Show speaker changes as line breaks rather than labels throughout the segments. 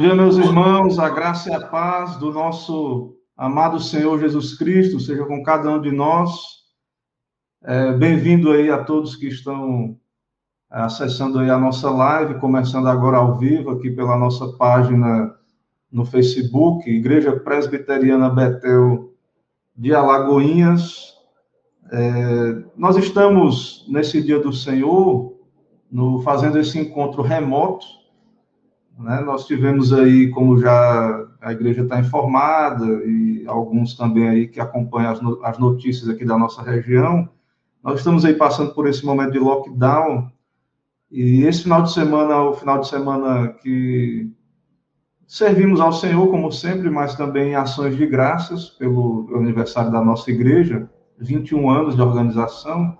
Dia, meus irmãos, a graça e a paz do nosso amado Senhor Jesus Cristo seja com cada um de nós. É, Bem-vindo aí a todos que estão é, acessando aí a nossa live, começando agora ao vivo aqui pela nossa página no Facebook, Igreja Presbiteriana Betel de Alagoinhas. É, nós estamos nesse dia do Senhor, no, fazendo esse encontro remoto, né? Nós tivemos aí, como já a igreja está informada, e alguns também aí que acompanham as, no, as notícias aqui da nossa região, nós estamos aí passando por esse momento de lockdown, e esse final de semana, o final de semana que servimos ao Senhor, como sempre, mas também ações de graças pelo aniversário da nossa igreja, 21 anos de organização,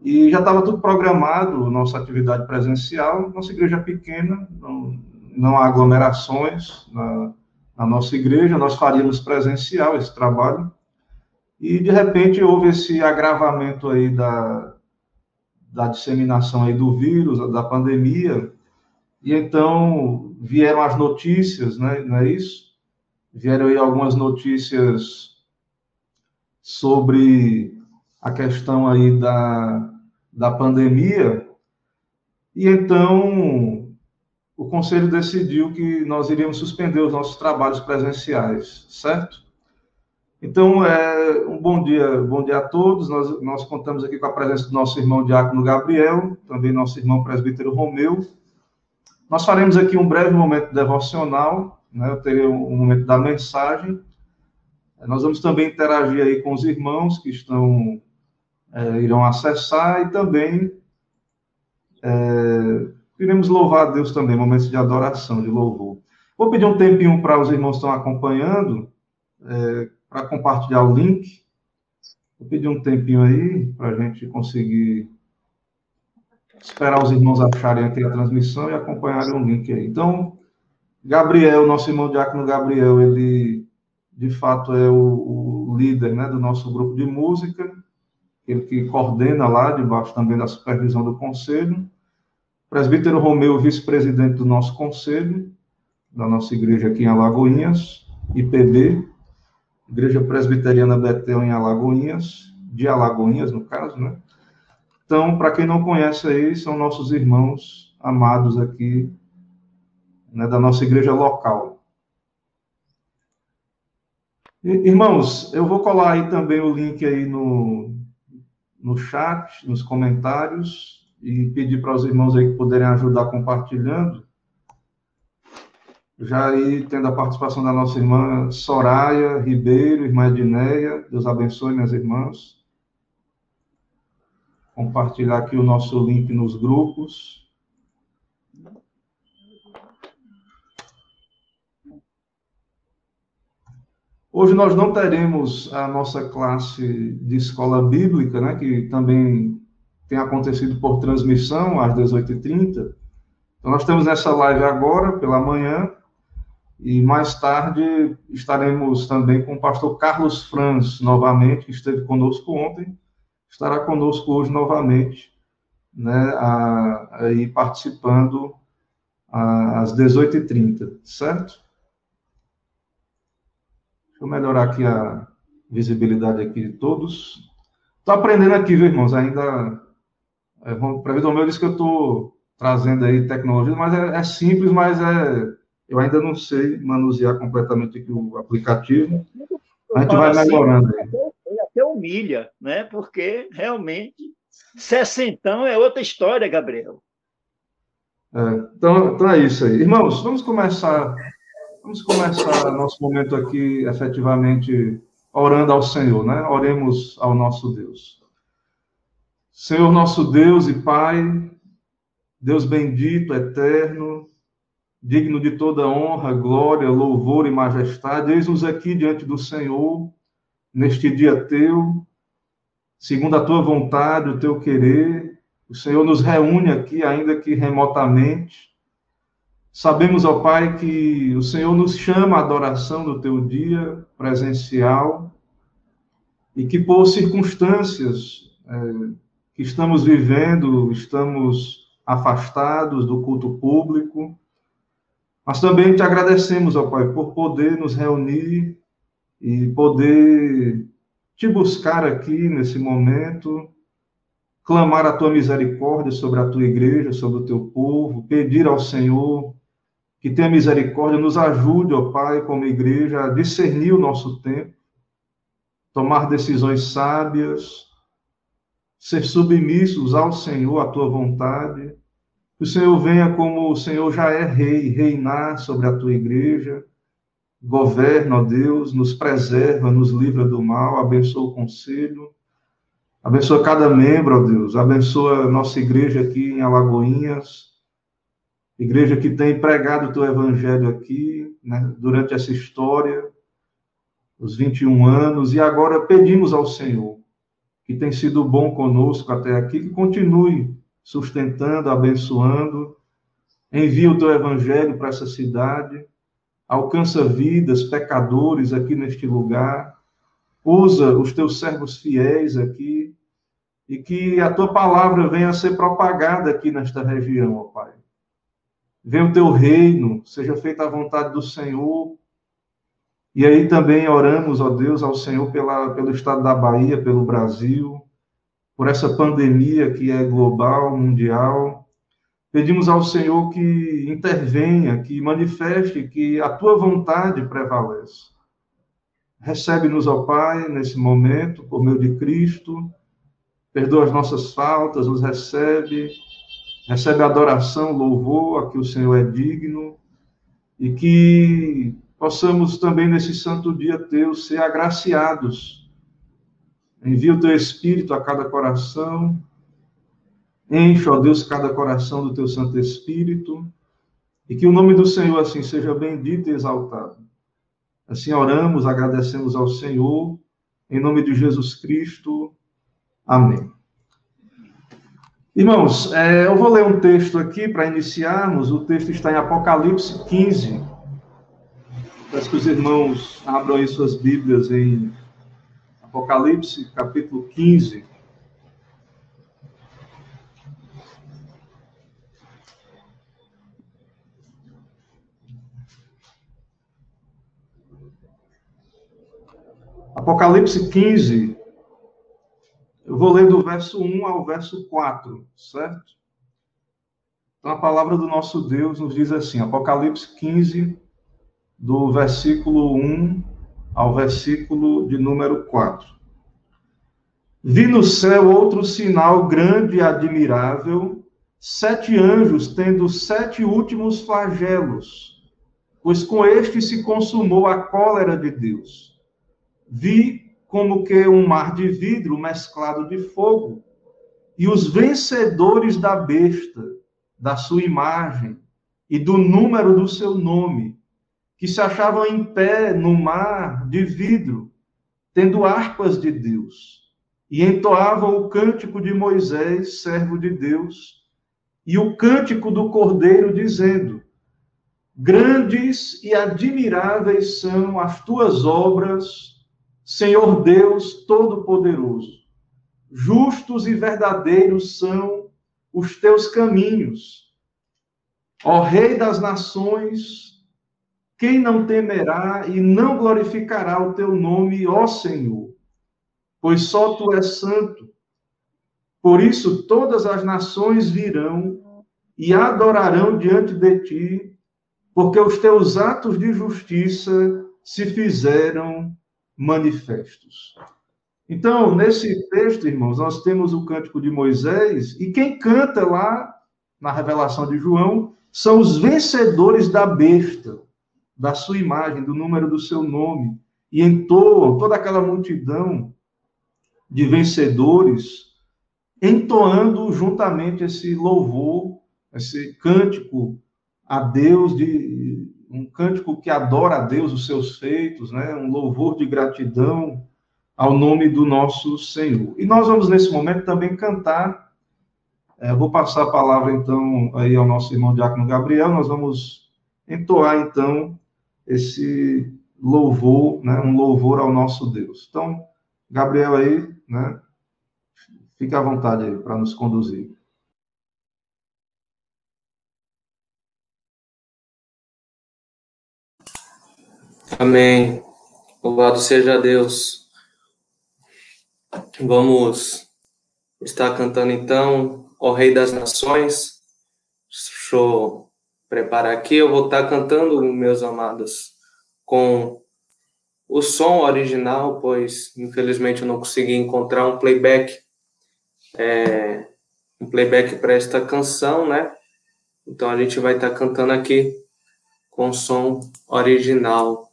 e já estava tudo programado, nossa atividade presencial, nossa igreja pequena, não, não há aglomerações na, na nossa igreja, nós faríamos presencial esse trabalho, e de repente houve esse agravamento aí da, da disseminação aí do vírus, da pandemia, e então vieram as notícias, né, não é isso? Vieram aí algumas notícias sobre a questão aí da, da pandemia, e então o conselho decidiu que nós iríamos suspender os nossos trabalhos presenciais, certo? Então, é, um bom dia, bom dia a todos. Nós, nós contamos aqui com a presença do nosso irmão Diácono Gabriel, também nosso irmão presbítero Romeu. Nós faremos aqui um breve momento devocional, né? Eu terei um, um momento da mensagem. Nós vamos também interagir aí com os irmãos que estão é, irão acessar e também é, Queremos louvar a Deus também, momentos de adoração, de louvor. Vou pedir um tempinho para os irmãos que estão acompanhando, é, para compartilhar o link. Vou pedir um tempinho aí para a gente conseguir esperar os irmãos acharem aqui a transmissão e acompanharem o link aí. Então, Gabriel, nosso irmão diácono Gabriel, ele de fato é o, o líder né, do nosso grupo de música, ele que coordena lá, debaixo também da supervisão do conselho. Presbítero Romeu, vice-presidente do nosso conselho, da nossa igreja aqui em Alagoinhas, IPB, Igreja Presbiteriana Betel em Alagoinhas, de Alagoinhas, no caso, né? Então, para quem não conhece aí, são nossos irmãos amados aqui, né, da nossa igreja local. Irmãos, eu vou colar aí também o link aí no, no chat, nos comentários, e pedir para os irmãos aí que puderem ajudar compartilhando. Já aí tendo a participação da nossa irmã Soraya Ribeiro, irmã Edneia, Deus abençoe minhas irmãs. Compartilhar aqui o nosso link nos grupos. Hoje nós não teremos a nossa classe de escola bíblica, né, que também tem acontecido por transmissão às 18h30. Então, nós estamos nessa live agora, pela manhã, e mais tarde estaremos também com o pastor Carlos Franz, novamente, que esteve conosco ontem, estará conosco hoje novamente, né, aí participando às 18h30, certo? Deixa eu melhorar aqui a visibilidade aqui de todos. Estou aprendendo aqui, viu, irmãos? Ainda é, o meu disse que eu estou trazendo aí tecnologia, mas é, é, simples, mas é, eu ainda não sei manusear completamente aqui o aplicativo. A gente vai assim, melhorando aí.
Ele até humilha, né? Porque realmente sessentão é outra história, Gabriel.
É, então, então é isso aí. Irmãos, vamos começar, vamos começar nosso momento aqui efetivamente orando ao Senhor, né? Oremos ao nosso Deus. Senhor nosso Deus e Pai, Deus bendito, eterno, digno de toda honra, glória, louvor e majestade, eis-nos aqui diante do Senhor, neste dia teu, segundo a tua vontade, o teu querer. O Senhor nos reúne aqui, ainda que remotamente. Sabemos, ó Pai, que o Senhor nos chama à adoração do teu dia presencial e que por circunstâncias. É, que estamos vivendo, estamos afastados do culto público. Mas também te agradecemos, ó Pai, por poder nos reunir e poder te buscar aqui nesse momento, clamar a tua misericórdia sobre a tua igreja, sobre o teu povo, pedir ao Senhor que tenha misericórdia, nos ajude, ó Pai, como igreja, a discernir o nosso tempo, tomar decisões sábias, ser submissos ao Senhor, à tua vontade. Que o Senhor venha como o Senhor já é rei, reinar sobre a tua igreja. Governa, ó Deus, nos preserva, nos livra do mal, abençoa o conselho. Abençoa cada membro, ó Deus. Abençoa a nossa igreja aqui em Alagoinhas. Igreja que tem pregado o teu evangelho aqui, né, durante essa história, os 21 anos, e agora pedimos ao Senhor que tem sido bom conosco até aqui, que continue sustentando, abençoando. Envia o teu evangelho para essa cidade, alcança vidas, pecadores aqui neste lugar. Usa os teus servos fiéis aqui e que a tua palavra venha a ser propagada aqui nesta região, ó Pai. Venha o teu reino, seja feita a vontade do Senhor e aí também oramos, ó Deus, ao Senhor pela, pelo estado da Bahia, pelo Brasil, por essa pandemia que é global, mundial. Pedimos ao Senhor que intervenha, que manifeste que a tua vontade prevalece. Recebe-nos, ó Pai, nesse momento, por meio de Cristo. Perdoa as nossas faltas, nos recebe. Recebe adoração, louvor a que o Senhor é digno. E que possamos também nesse santo dia teu ser agraciados. Envia o teu Espírito a cada coração. Enche, ó Deus, cada coração do teu Santo Espírito. E que o nome do Senhor assim seja bendito e exaltado. Assim oramos, agradecemos ao Senhor. Em nome de Jesus Cristo. Amém. Irmãos, é, eu vou ler um texto aqui para iniciarmos. O texto está em Apocalipse 15, Peço que os irmãos abram aí suas Bíblias em Apocalipse, capítulo 15. Apocalipse 15, eu vou ler do verso 1 ao verso 4, certo? Então a palavra do nosso Deus nos diz assim, Apocalipse 15, do versículo 1 ao versículo de número 4. Vi no céu outro sinal grande e admirável, sete anjos tendo sete últimos flagelos, pois com este se consumou a cólera de Deus. Vi como que um mar de vidro mesclado de fogo, e os vencedores da besta, da sua imagem e do número do seu nome, que se achavam em pé no mar de vidro, tendo harpas de Deus, e entoavam o cântico de Moisés, servo de Deus, e o cântico do Cordeiro, dizendo: Grandes e admiráveis são as tuas obras, Senhor Deus Todo-Poderoso. Justos e verdadeiros são os teus caminhos. Ó Rei das nações, quem não temerá e não glorificará o teu nome, ó Senhor? Pois só tu és santo. Por isso todas as nações virão e adorarão diante de ti, porque os teus atos de justiça se fizeram manifestos. Então, nesse texto, irmãos, nós temos o cântico de Moisés, e quem canta lá na revelação de João são os vencedores da besta da sua imagem, do número do seu nome, e entoam toda aquela multidão de vencedores, entoando juntamente esse louvor, esse cântico a Deus, de, um cântico que adora a Deus, os seus feitos, né? um louvor de gratidão ao nome do nosso Senhor. E nós vamos, nesse momento, também cantar. É, vou passar a palavra, então, aí ao nosso irmão Diácono Gabriel. Nós vamos entoar, então, esse louvor, né, um louvor ao nosso Deus. Então, Gabriel aí, né, fica à vontade aí para nos conduzir.
Amém. Louvado seja Deus. Vamos estar cantando então, ó Rei das Nações. Deixa eu preparar aqui. Eu vou estar cantando, meus amados, com o som original, pois infelizmente eu não consegui encontrar um playback, é, um playback para esta canção, né? Então a gente vai estar cantando aqui com o som original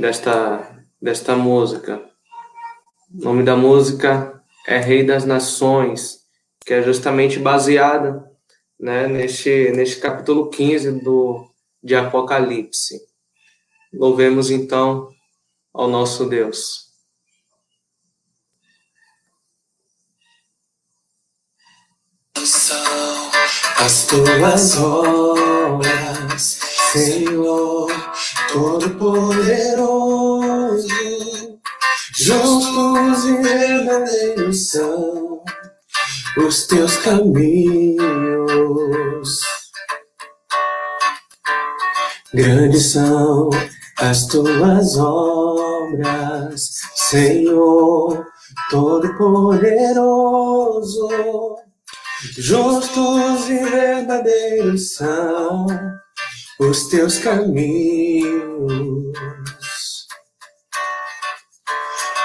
desta, desta música. O nome da música é Rei das Nações, que é justamente baseada né, neste, neste capítulo 15 do, de Apocalipse. Louvemos então ao nosso Deus.
São as tuas obras, Senhor Todo-Poderoso, justos e verdadeiros são os teus caminhos. Grandes são as tuas obras, Senhor Todo-Poderoso, justos e verdadeiros são os teus caminhos.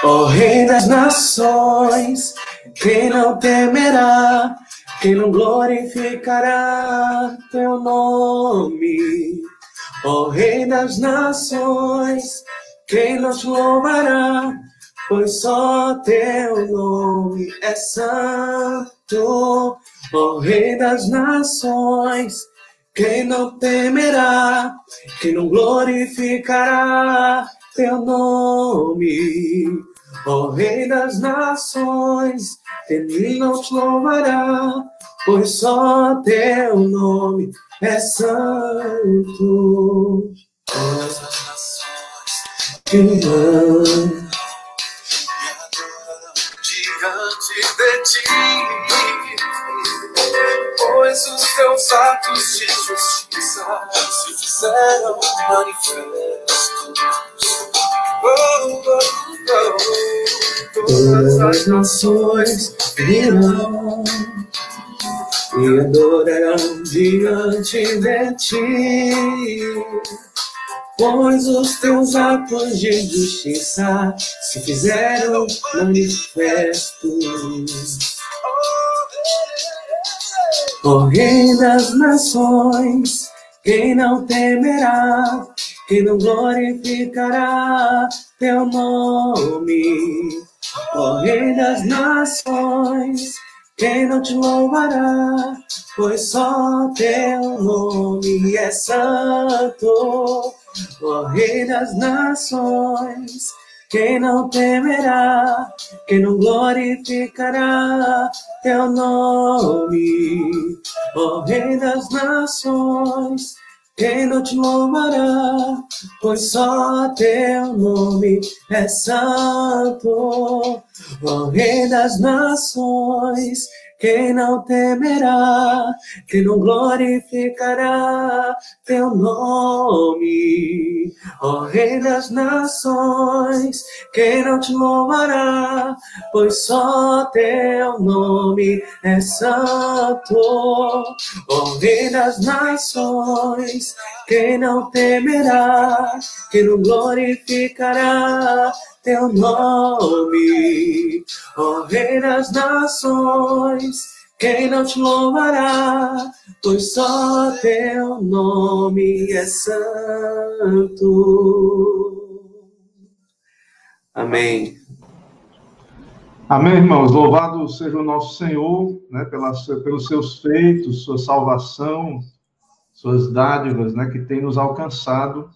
Ó oh, Rei das Nações, quem não temerá, quem não glorificará teu nome? Ó oh, Rei das Nações, quem não louvará, pois só teu nome é santo. Ó oh, Rei das Nações, quem não temerá, quem não glorificará teu nome, ó Rei das nações, quem não te louvará, pois só teu nome é santo. Todas as nações que amam os teus atos de justiça se fizeram manifestos. Oh, oh, oh. Todas as nações virão e adorarão diante de ti. Pois os teus atos de justiça se fizeram manifestos. Ó Rei das Nações, quem não temerá, quem não glorificará teu nome? Ó Rei das Nações, quem não te louvará, pois só teu nome é santo. Ó Rei das Nações, quem não temerá, quem não glorificará teu nome, ó Rei das Nações, quem não te louvará, pois só teu nome é santo, ó Rei das Nações, quem não temerá, quem não glorificará teu nome, ó Rei das nações, quem não te louvará, pois só teu nome é santo, ó Rei das nações, quem não temerá, quem não glorificará teu nome, ó Rei das nações, quem não te louvará, pois só teu nome é santo. Amém.
Amém, irmãos. Louvado seja o nosso Senhor, né, pelas, pelos seus feitos, sua salvação, suas dádivas, né, que tem nos alcançado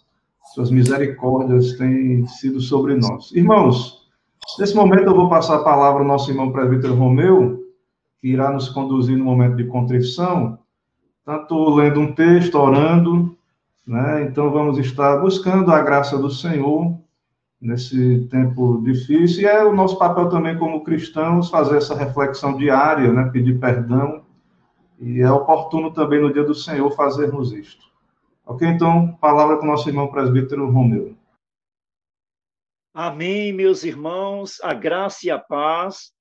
suas misericórdias têm sido sobre nós. Irmãos, nesse momento eu vou passar a palavra ao nosso irmão presbítero Romeu, que irá nos conduzir no momento de contrição, tanto lendo um texto, orando, né? Então vamos estar buscando a graça do Senhor nesse tempo difícil, e é o nosso papel também como cristãos fazer essa reflexão diária, né? Pedir perdão, e é oportuno também no dia do Senhor fazermos isto. Ok, então, palavra com o nosso irmão presbítero Romeu.
Amém, meus irmãos, a graça e a paz.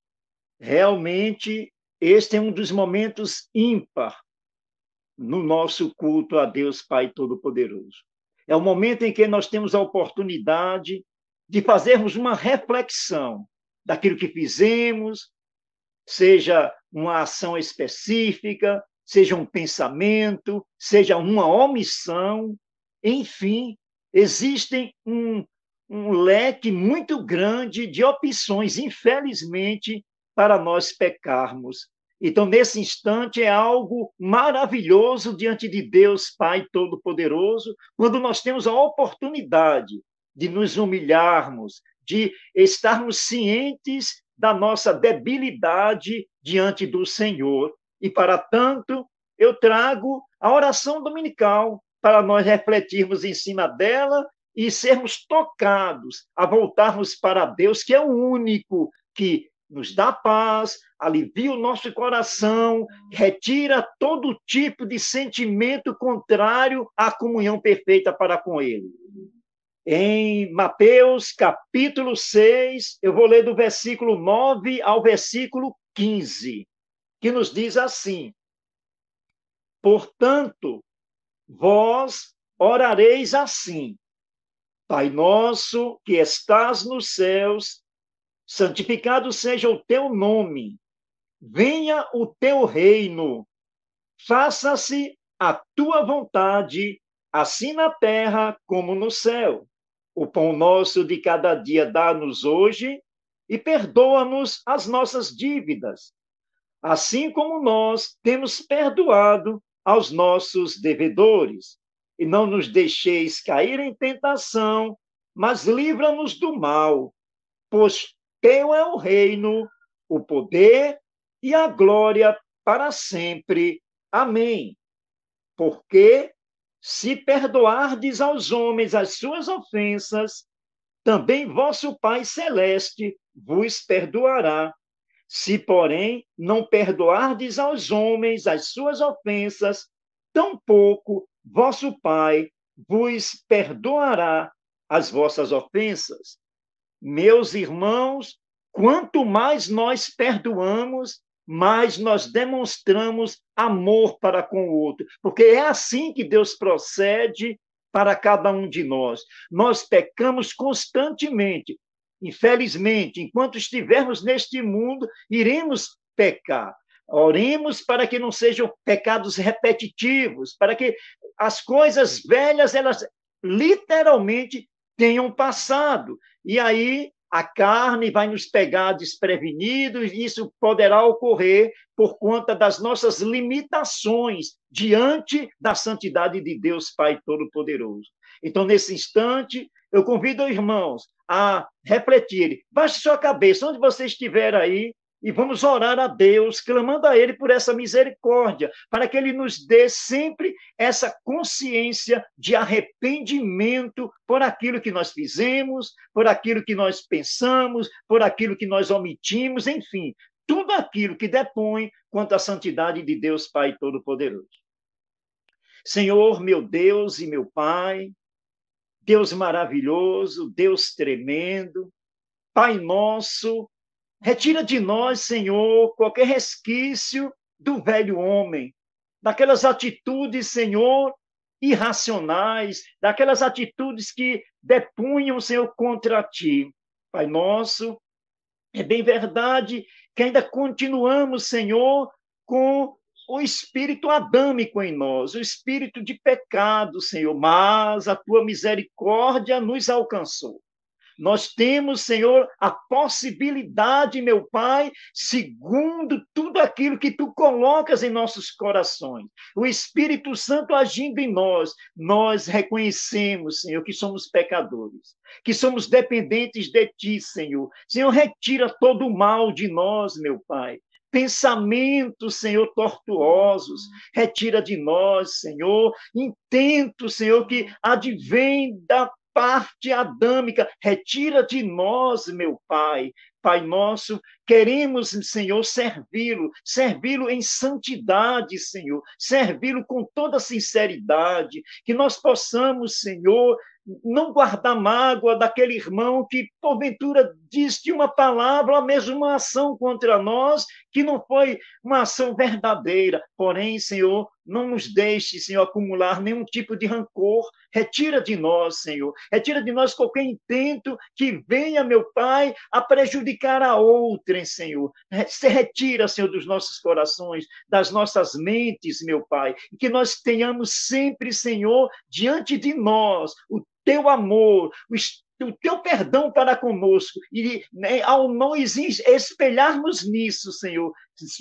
Realmente, este é um dos momentos ímpar no nosso culto a Deus Pai Todo-Poderoso. É o momento em que nós temos a oportunidade de fazermos uma reflexão daquilo que fizemos, seja uma ação específica, seja um pensamento, seja uma omissão, enfim, existem um, um leque muito grande de opções, infelizmente, para nós pecarmos. Então, nesse instante, é algo maravilhoso diante de Deus Pai Todo-Poderoso, quando nós temos a oportunidade de nos humilharmos, de estarmos cientes da nossa debilidade diante do Senhor. E, para tanto, eu trago a oração dominical para nós refletirmos em cima dela e sermos tocados a voltarmos para Deus, que é o único que nos dá paz, alivia o nosso coração, retira todo tipo de sentimento contrário à comunhão perfeita para com Ele. Em Mateus capítulo 6, eu vou ler do versículo 9 ao versículo 15, que nos diz assim: Portanto, vós orareis assim: Pai nosso que estás nos céus, santificado seja o teu nome, venha o teu reino, faça-se a tua vontade, assim na terra como no céu. O pão nosso de cada dia dá-nos hoje e perdoa-nos as nossas dívidas, assim como nós temos perdoado aos nossos devedores. E não nos deixeis cair em tentação, mas livra-nos do mal, pois teu é o reino, o poder e a glória para sempre. Amém. Porque se perdoardes aos homens as suas ofensas, também vosso Pai celeste vos perdoará. Se, porém, não perdoardes aos homens as suas ofensas, tampouco vosso Pai vos perdoará as vossas ofensas. Meus irmãos, quanto mais nós perdoamos, mais nós demonstramos amor para com o outro, porque é assim que Deus procede para cada um de nós. Nós pecamos constantemente. Infelizmente, enquanto estivermos neste mundo, iremos pecar. Oremos para que não sejam pecados repetitivos, para que as coisas velhas elas literalmente tenham passado. E aí a carne vai nos pegar desprevenidos, e isso poderá ocorrer por conta das nossas limitações diante da santidade de Deus Pai Todo-Poderoso. Então, nesse instante, eu convido os irmãos a refletirem. Baixe sua cabeça, onde você estiver aí, e vamos orar a Deus, clamando a Ele por essa misericórdia, para que Ele nos dê sempre essa consciência de arrependimento por aquilo que nós fizemos, por aquilo que nós pensamos, por aquilo que nós omitimos, enfim, tudo aquilo que depõe quanto à santidade de Deus Pai Todo-Poderoso. Senhor, meu Deus e meu Pai, Deus maravilhoso, Deus tremendo, Pai nosso, Retira de nós, Senhor, qualquer resquício do velho homem, daquelas atitudes, Senhor, irracionais, daquelas atitudes que depunham, Senhor, contra ti. Pai nosso, é bem verdade que ainda continuamos, Senhor, com o espírito adâmico em nós, o espírito de pecado, Senhor, mas a tua misericórdia nos alcançou. Nós temos, Senhor, a possibilidade, meu Pai, segundo tudo aquilo que tu colocas em nossos corações. O Espírito Santo agindo em nós, nós reconhecemos, Senhor, que somos pecadores, que somos dependentes de ti, Senhor. Senhor, retira todo o mal de nós, meu Pai pensamentos, Senhor, tortuosos, retira de nós, Senhor, intento, Senhor, que advém da parte adâmica, retira de nós, meu Pai, Pai nosso, queremos, Senhor, servi-lo, servi-lo em santidade, Senhor, servi-lo com toda sinceridade, que nós possamos, Senhor, não guardar mágoa daquele irmão que, porventura, disse uma palavra, a mesma ação contra nós, que não foi uma ação verdadeira. Porém, Senhor, não nos deixe, Senhor, acumular nenhum tipo de rancor. Retira de nós, Senhor. Retira de nós qualquer intento que venha, meu Pai, a prejudicar a outrem, Senhor. Se retira, Senhor, dos nossos corações, das nossas mentes, meu Pai. E que nós tenhamos sempre, Senhor, diante de nós o teu amor, o teu perdão para conosco. E né, ao nós espelharmos nisso, Senhor,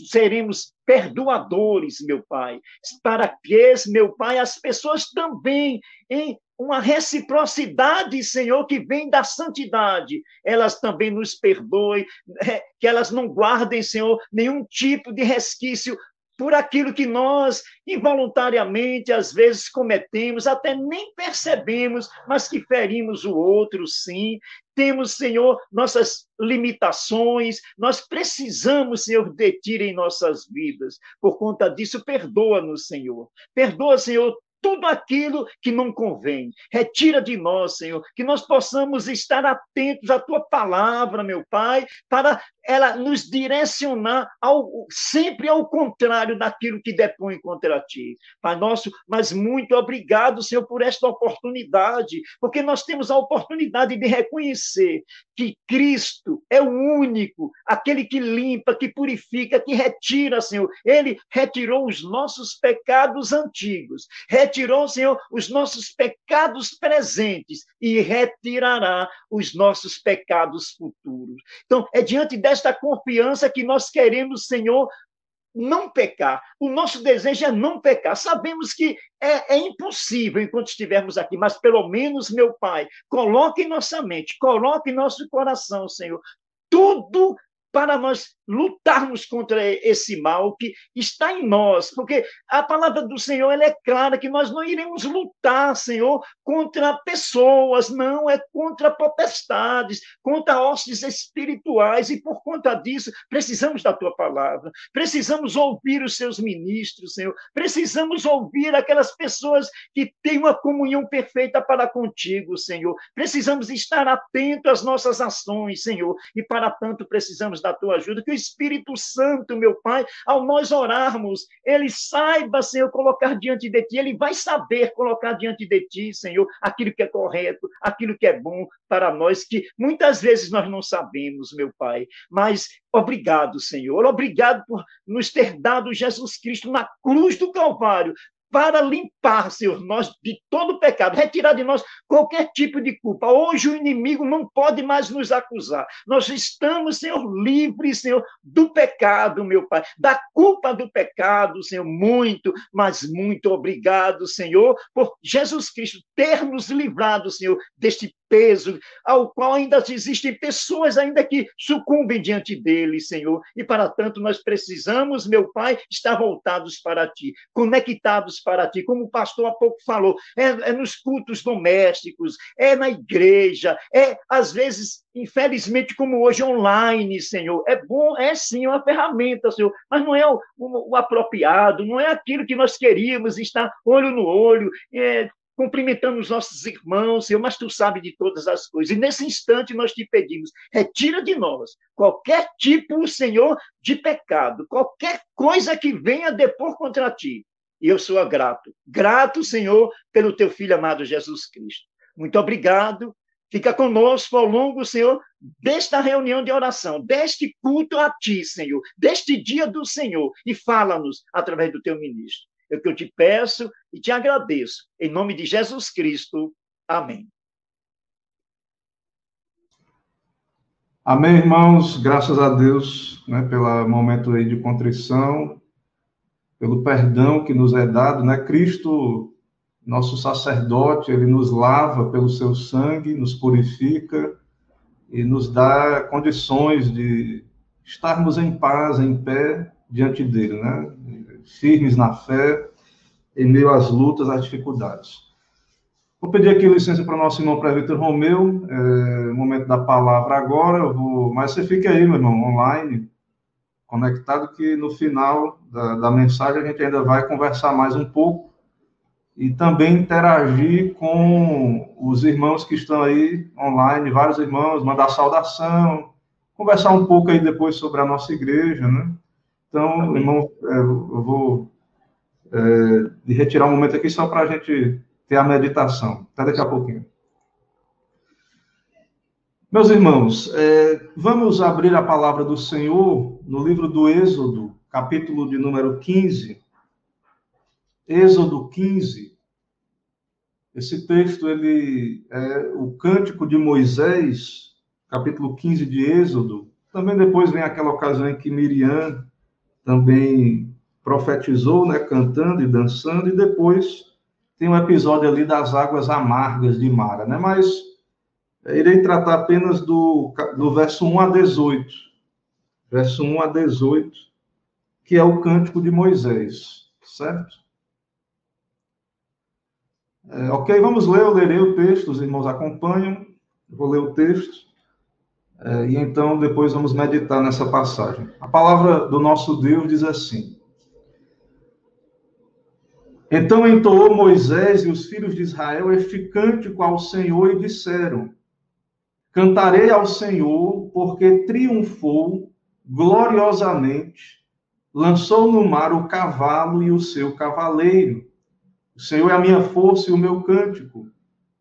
seremos perdoadores, meu Pai. Para que, meu Pai, as pessoas também, em uma reciprocidade, Senhor, que vem da santidade, elas também nos perdoem, né, que elas não guardem, Senhor, nenhum tipo de resquício por aquilo que nós involuntariamente às vezes cometemos, até nem percebemos, mas que ferimos o outro, sim. Temos, Senhor, nossas limitações, nós precisamos, Senhor, de Ti em nossas vidas. Por conta disso, perdoa-nos, Senhor. Perdoa, Senhor, tudo aquilo que não convém. Retira de nós, Senhor, que nós possamos estar atentos à tua palavra, meu Pai, para ela nos direcionar ao, sempre ao contrário daquilo que depõe contra ti. Pai nosso, mas muito obrigado, Senhor, por esta oportunidade, porque nós temos a oportunidade de reconhecer que Cristo é o único, aquele que limpa, que purifica, que retira, Senhor. Ele retirou os nossos pecados antigos, Senhor, os nossos pecados presentes e retirará os nossos pecados futuros. Então, é diante desta esta confiança que nós queremos, Senhor, não pecar. O nosso desejo é não pecar. Sabemos que é, é, impossível enquanto estivermos aqui, mas pelo menos, meu Pai, coloque em nossa mente, coloque em nosso coração, Senhor, tudo para nós lutarmos contra esse mal que está em nós, porque a palavra do Senhor ela é clara que nós não iremos lutar, Senhor, contra pessoas, não, é contra potestades, contra hostes espirituais, e por conta disso precisamos da tua palavra, precisamos ouvir os seus ministros, Senhor, precisamos ouvir aquelas pessoas que têm uma comunhão perfeita para contigo, Senhor, precisamos estar atentos às nossas ações, Senhor, e para tanto precisamos da tua ajuda, que Espírito Santo, meu Pai, ao nós orarmos, ele saiba, Senhor, colocar diante de ti, ele vai saber colocar diante de ti, Senhor, aquilo que é correto, aquilo que é bom para nós, que muitas vezes nós não sabemos, meu Pai. Mas obrigado, Senhor, obrigado por nos ter dado Jesus Cristo na cruz do Calvário, para limpar, Senhor, nós de todo pecado, retirar de nós qualquer tipo de culpa. Hoje o inimigo não pode mais nos acusar. Nós estamos, Senhor, livres, Senhor, do pecado, meu Pai, da culpa do pecado, Senhor, muito, mas muito obrigado, Senhor, por Jesus Cristo ter nos livrado, Senhor, deste peso, ao qual ainda existem pessoas ainda que sucumbem diante dele, Senhor. E para tanto nós precisamos, meu Pai, estar voltados para ti, conectados para ti, como o pastor há pouco falou, é, é nos cultos domésticos, é na igreja, é às vezes, infelizmente, como hoje online, Senhor. É bom, é sim uma ferramenta, Senhor, mas não é o, o, o apropriado, não é aquilo que nós queríamos estar olho no olho, é, cumprimentando os nossos irmãos, Senhor, mas tu sabes de todas as coisas. E nesse instante nós te pedimos, retira de nós qualquer tipo, Senhor, de pecado, qualquer coisa que venha depor contra ti. E eu sou grato. Grato, Senhor, pelo teu filho amado Jesus Cristo. Muito obrigado. Fica conosco ao longo, Senhor, desta reunião de oração, deste culto a ti, Senhor, deste dia do Senhor, e fala-nos através do teu ministro. É o que eu te peço e te agradeço. Em nome de Jesus Cristo. Amém.
Amém, irmãos. Graças a Deus né, pelo momento aí de contrição, pelo perdão que nos é dado. Né? Cristo, nosso sacerdote, ele nos lava pelo seu sangue, nos purifica e nos dá condições de estarmos em paz, em pé diante dele, né? Firmes na fé, em meio às lutas, às dificuldades. Vou pedir aqui licença para o nosso irmão Vitor Romeu, é, momento da palavra agora, vou, mas você fique aí, meu irmão, online, conectado, que no final da, da mensagem a gente ainda vai conversar mais um pouco e também interagir com os irmãos que estão aí online, vários irmãos, mandar saudação, conversar um pouco aí depois sobre a nossa igreja, né? Então, irmão, é, eu vou é, retirar um momento aqui só para a gente ter a meditação. Até daqui a pouquinho. Meus irmãos, é, vamos abrir a palavra do Senhor no livro do Êxodo, capítulo de número 15. Êxodo 15. Esse texto, ele é o cântico de Moisés, capítulo 15 de Êxodo. Também depois vem aquela ocasião em que Miriam também profetizou, né, cantando e dançando, e depois tem um episódio ali das águas amargas de Mara, né? Mas irei tratar apenas do, do verso 1 a 18. Verso 1 a 18, que é o cântico de Moisés, certo? É, ok, vamos ler, eu lerei o texto, os irmãos acompanham, vou ler o texto, é, e então depois vamos meditar nessa passagem. A palavra do nosso Deus diz assim: Então entoou Moisés e os filhos de Israel este cântico ao Senhor e disseram: Cantarei ao Senhor, porque triunfou gloriosamente, lançou no mar o cavalo e o seu cavaleiro o Senhor é a minha força e o meu cântico.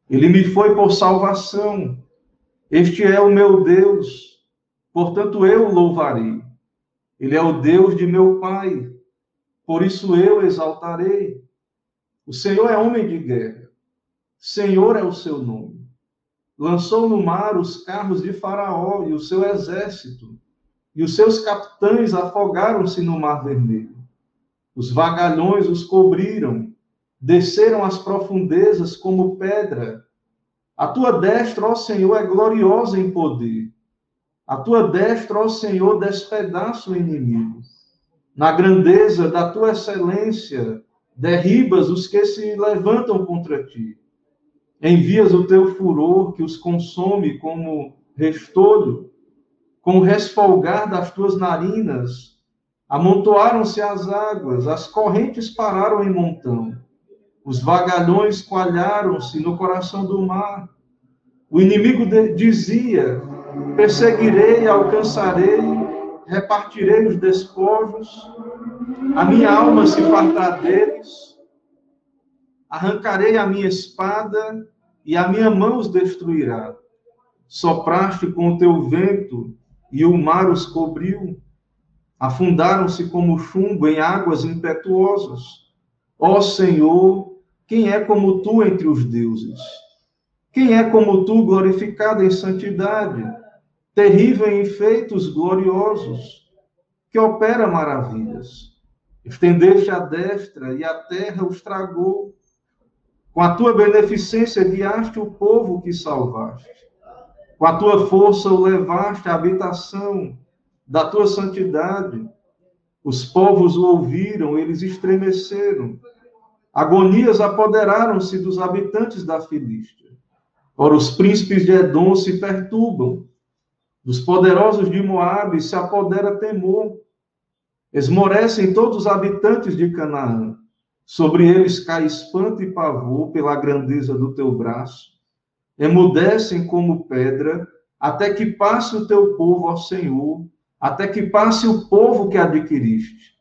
Ele me foi por salvação. Este é o meu Deus. Portanto, eu louvarei. Ele é o Deus de meu Pai. Por isso eu exaltarei. O Senhor é homem de guerra. Senhor é o seu nome. Lançou no mar os carros de Faraó e o seu exército, e os seus capitães afogaram-se no mar vermelho. Os vagalhões os cobriram, desceram às profundezas como pedra. A tua destra, ó Senhor, é gloriosa em poder. A tua destra, ó Senhor, despedaça o inimigo. Na grandeza da tua excelência, derribas os que se levantam contra ti. Envias o teu furor que os consome como restolho, com o resfolgar das tuas narinas. Amontoaram-se as águas, as correntes pararam em montão. Os vagalhões coalharam-se no coração do mar. O inimigo dizia: Perseguirei, alcançarei, repartirei os despojos, a minha alma se fartará deles, arrancarei a minha espada e a minha mão os destruirá. Sopraste com o teu vento e o mar os cobriu. Afundaram-se como chumbo em águas impetuosas. Ó Senhor, quem é como tu entre os deuses? Quem é como tu glorificado em santidade, terrível em feitos gloriosos, que opera maravilhas? Estendeste a destra e a terra os tragou. Com a tua beneficência guiaste o povo que salvaste. Com a tua força o levaste à habitação da tua santidade. Os povos o ouviram, eles estremeceram Agonias apoderaram-se dos habitantes da Filístia. Ora, os príncipes de Edom se perturbam. Dos poderosos de Moabe se apodera temor. Esmorecem todos os habitantes de Canaã. Sobre eles cai espanto e pavor pela grandeza do teu braço. Emudecem como pedra, até que passe o teu povo, ó Senhor, até que passe o povo que adquiriste.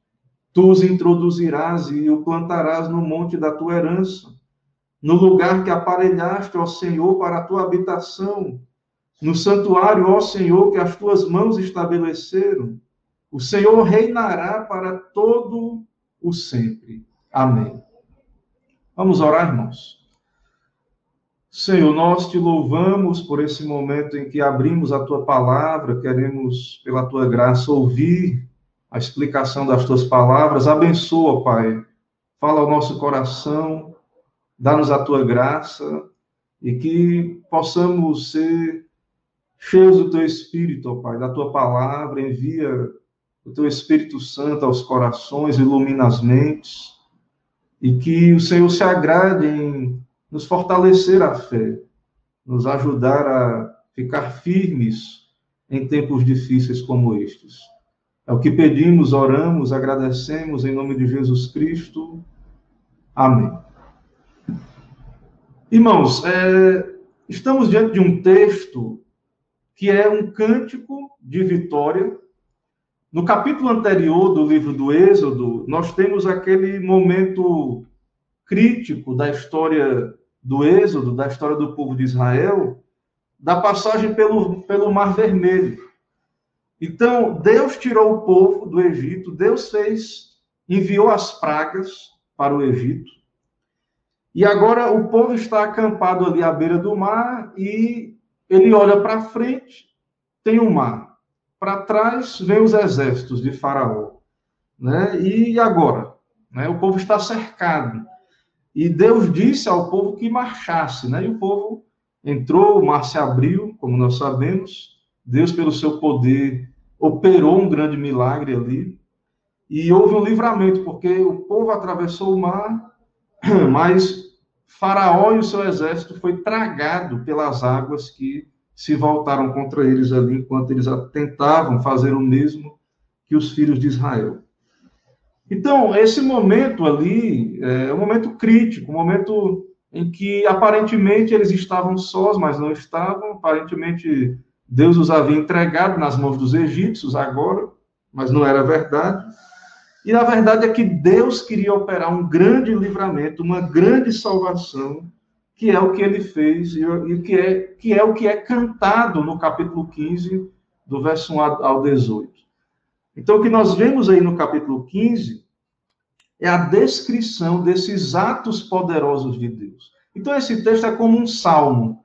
Tu os introduzirás e o plantarás no monte da tua herança, no lugar que aparelhaste, ó Senhor, para a tua habitação, no santuário, ó Senhor, que as tuas mãos estabeleceram. O Senhor reinará para todo o sempre. Amém. Vamos orar, irmãos. Senhor, nós te louvamos por esse momento em que abrimos a tua palavra, queremos, pela tua graça, ouvir a explicação das tuas palavras. Abençoa, Pai. Fala ao nosso coração, dá-nos a tua graça e que possamos ser cheios do teu Espírito, ó Pai, da tua palavra. Envia o teu Espírito Santo aos corações, ilumina as mentes e que o Senhor se agrade em nos fortalecer a fé, nos ajudar a ficar firmes em tempos difíceis como estes. É o que pedimos, oramos, agradecemos em nome de Jesus Cristo. Amém. Irmãos, é, estamos diante de um texto que é um cântico de vitória. No capítulo anterior do livro do Êxodo, nós temos aquele momento crítico da história do Êxodo, da história do povo de Israel, da passagem pelo, pelo Mar Vermelho. Então, Deus tirou o povo do Egito, Deus fez, enviou as pragas para o Egito, e agora o povo está acampado ali à beira do mar e ele olha para frente, tem o um mar. Para trás vem os exércitos de Faraó. Né? E agora? Né? O povo está cercado. E Deus disse ao povo que marchasse, né? E o povo entrou, o mar se abriu, como nós sabemos. Deus, pelo seu poder, operou um grande milagre ali. E houve um livramento, porque o povo atravessou o mar, mas Faraó e o seu exército foi tragado pelas águas que se voltaram contra eles ali, enquanto eles tentavam fazer o mesmo que os filhos de Israel. Então, esse momento ali é um momento crítico, um momento em que aparentemente eles estavam sós, mas não estavam. Aparentemente Deus os havia entregado nas mãos dos egípcios agora, mas não era verdade. E a verdade é que Deus queria operar um grande livramento, uma grande salvação, que é o que ele fez e que é, que é o que é cantado no capítulo 15, do verso 1 ao 18. Então, o que nós vemos aí no capítulo 15 é a descrição desses atos poderosos de Deus. Então, esse texto é como um salmo,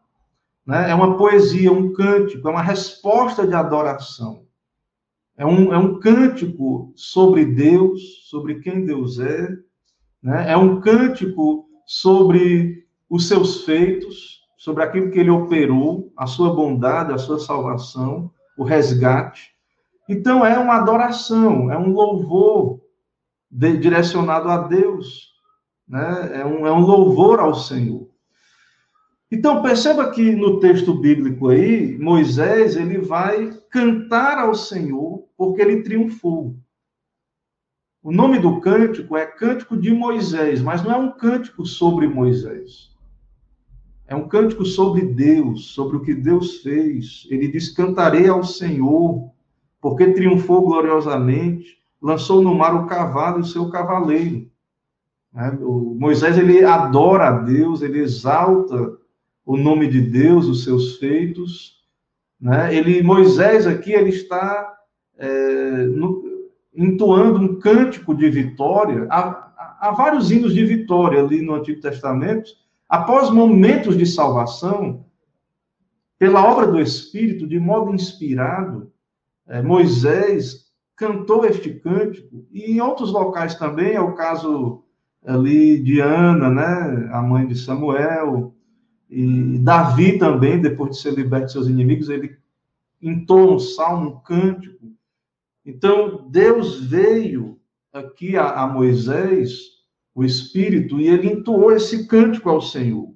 né? é uma poesia, um cântico, é uma resposta de adoração. É um, é um cântico sobre Deus, sobre quem Deus é, né? é um cântico sobre os seus feitos, sobre aquilo que ele operou, a sua bondade, a sua salvação, o resgate. Então, é uma adoração, é um louvor de, direcionado a Deus, né? é, um, é um louvor ao Senhor. Então, perceba que no texto bíblico aí, Moisés, ele vai cantar ao Senhor porque ele triunfou. O nome do cântico é Cântico de Moisés, mas não é um cântico sobre Moisés. É um cântico sobre Deus, sobre o que Deus fez. Ele diz: Cantarei ao Senhor, porque triunfou gloriosamente, lançou no mar o cavalo e o seu cavaleiro. Né? O Moisés ele adora a Deus, ele exalta o nome de Deus, os seus feitos. Né? Ele, Moisés aqui, ele está é, no, entoando um cântico de vitória. Há, há vários hinos de vitória ali no Antigo Testamento. Após momentos de salvação, pela obra do Espírito, de modo inspirado, é, Moisés cantou este cântico, e em outros locais também, é o caso ali de Ana, né, a mãe de Samuel, e Davi também, depois de ser liberto de seus inimigos, ele entoa um salmo, um cântico. Então, Deus veio aqui a, a Moisés, o Espírito, e ele entoou esse cântico ao Senhor.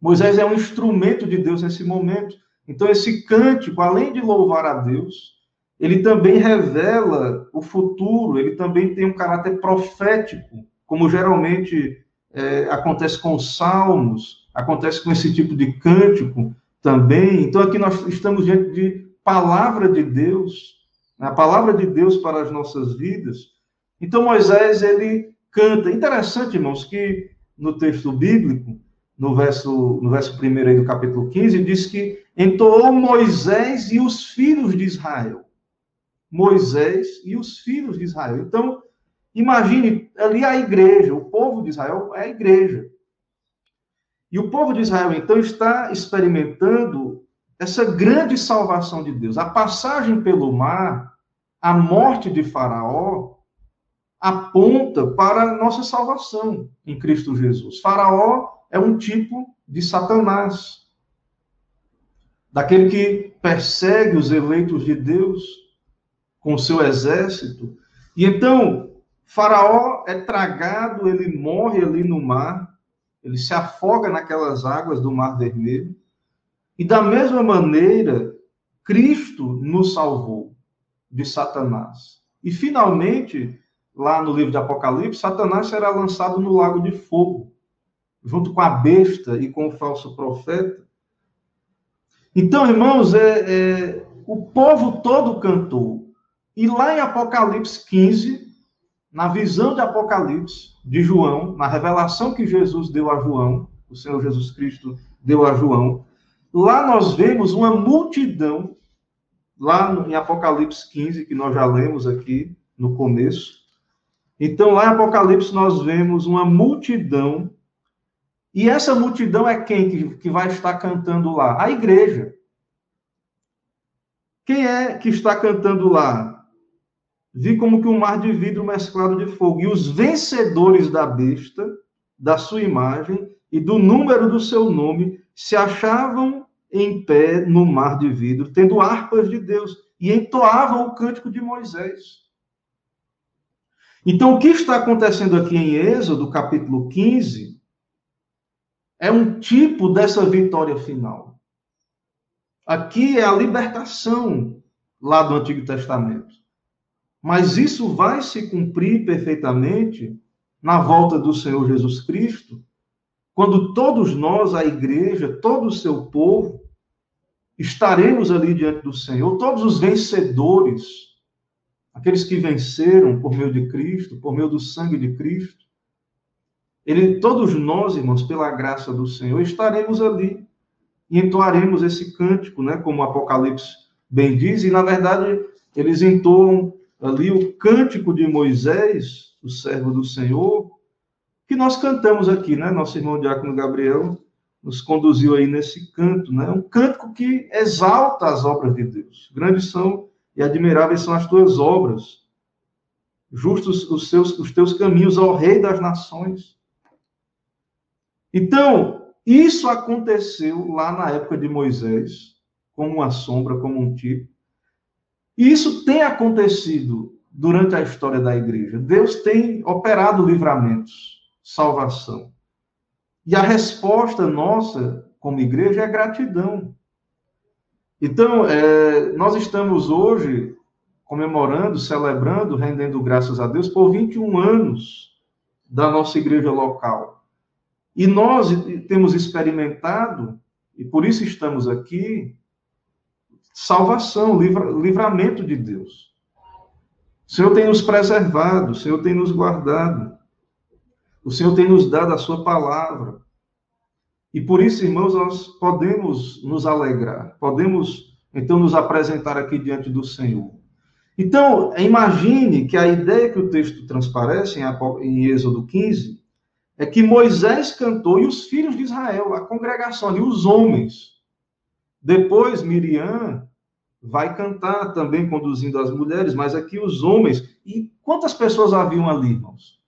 Moisés é um instrumento de Deus nesse momento. Então, esse cântico, além de louvar a Deus, ele também revela o futuro, ele também tem um caráter profético, como geralmente é, acontece com os salmos, acontece com esse tipo de cântico também. Então, aqui nós estamos diante de palavra de Deus, né, a palavra de Deus para as nossas vidas. Então, Moisés, ele canta. Interessante, irmãos, que no texto bíblico, no verso, no verso primeiro aí do capítulo 15, diz que entoou Moisés e os filhos de Israel. Moisés e os filhos de Israel. Então, imagine ali a igreja, o povo de Israel é a igreja. E o povo de Israel, então, está experimentando essa grande salvação de Deus. A passagem pelo mar, a morte de Faraó, aponta para a nossa salvação em Cristo Jesus. Faraó é um tipo de Satanás, daquele que persegue os eleitos de Deus, com seu exército. E então, Faraó é tragado, ele morre ali no mar, ele se afoga naquelas águas do Mar Vermelho. E da mesma maneira, Cristo nos salvou de Satanás. E finalmente, lá no livro de Apocalipse, Satanás será lançado no lago de fogo, junto com a besta e com o falso profeta. Então, irmãos, é, é, o povo todo cantou. E lá em Apocalipse 15, na visão de Apocalipse de João, na revelação que Jesus deu a João, o Senhor Jesus Cristo deu a João, lá nós vemos uma multidão, lá em Apocalipse 15, que nós já lemos aqui no começo. Então, lá em Apocalipse, nós vemos uma multidão, e essa multidão é quem que, que vai estar cantando lá? A igreja. Quem é que está cantando lá? Vi como que um mar de vidro mesclado de fogo. E os vencedores da besta, da sua imagem e do número do seu nome, se achavam em pé no mar de vidro, tendo harpas de Deus, e entoavam o cântico de Moisés. Então, o que está acontecendo aqui em Êxodo, capítulo 15, é um tipo dessa vitória final. Aqui é a libertação lá do Antigo Testamento. Mas isso vai se cumprir perfeitamente na volta do Senhor Jesus Cristo, quando todos nós, a igreja, todo o seu povo, estaremos ali diante do Senhor, todos os vencedores, aqueles que venceram por meio de Cristo, por meio do sangue de Cristo, ele, todos nós, irmãos, pela graça do Senhor, estaremos ali e entoaremos esse cântico, né, como o Apocalipse bem diz, e na verdade eles entoam ali o cântico de Moisés, o servo do Senhor, que nós cantamos aqui, né? Nosso irmão Diácono Gabriel nos conduziu aí nesse canto, né? Um cântico que exalta as obras de Deus. Grandes são e admiráveis são as tuas obras. Justos os, seus, os teus caminhos, ó Rei das Nações. Então, isso aconteceu lá na época de Moisés, como uma sombra, como um tipo. E isso tem acontecido durante a história da igreja. Deus tem operado livramentos, salvação. E a resposta nossa, como igreja, é gratidão. Então, é, nós estamos hoje comemorando, celebrando, rendendo graças a Deus por 21 anos da nossa igreja local. E nós temos experimentado, e por isso estamos aqui, salvação, livra, livramento de Deus. O Senhor tem nos preservado, o Senhor tem nos guardado, o Senhor tem nos dado a sua palavra. E por isso, irmãos, nós podemos nos alegrar, podemos então nos apresentar aqui diante do Senhor. Então, imagine que a ideia que o texto transparece em Êxodo 15 é que Moisés cantou e os filhos de Israel, a congregação ali, os homens. Depois, Miriam vai cantar também conduzindo as mulheres, mas aqui os homens. E quantas pessoas haviam ali, irmãos?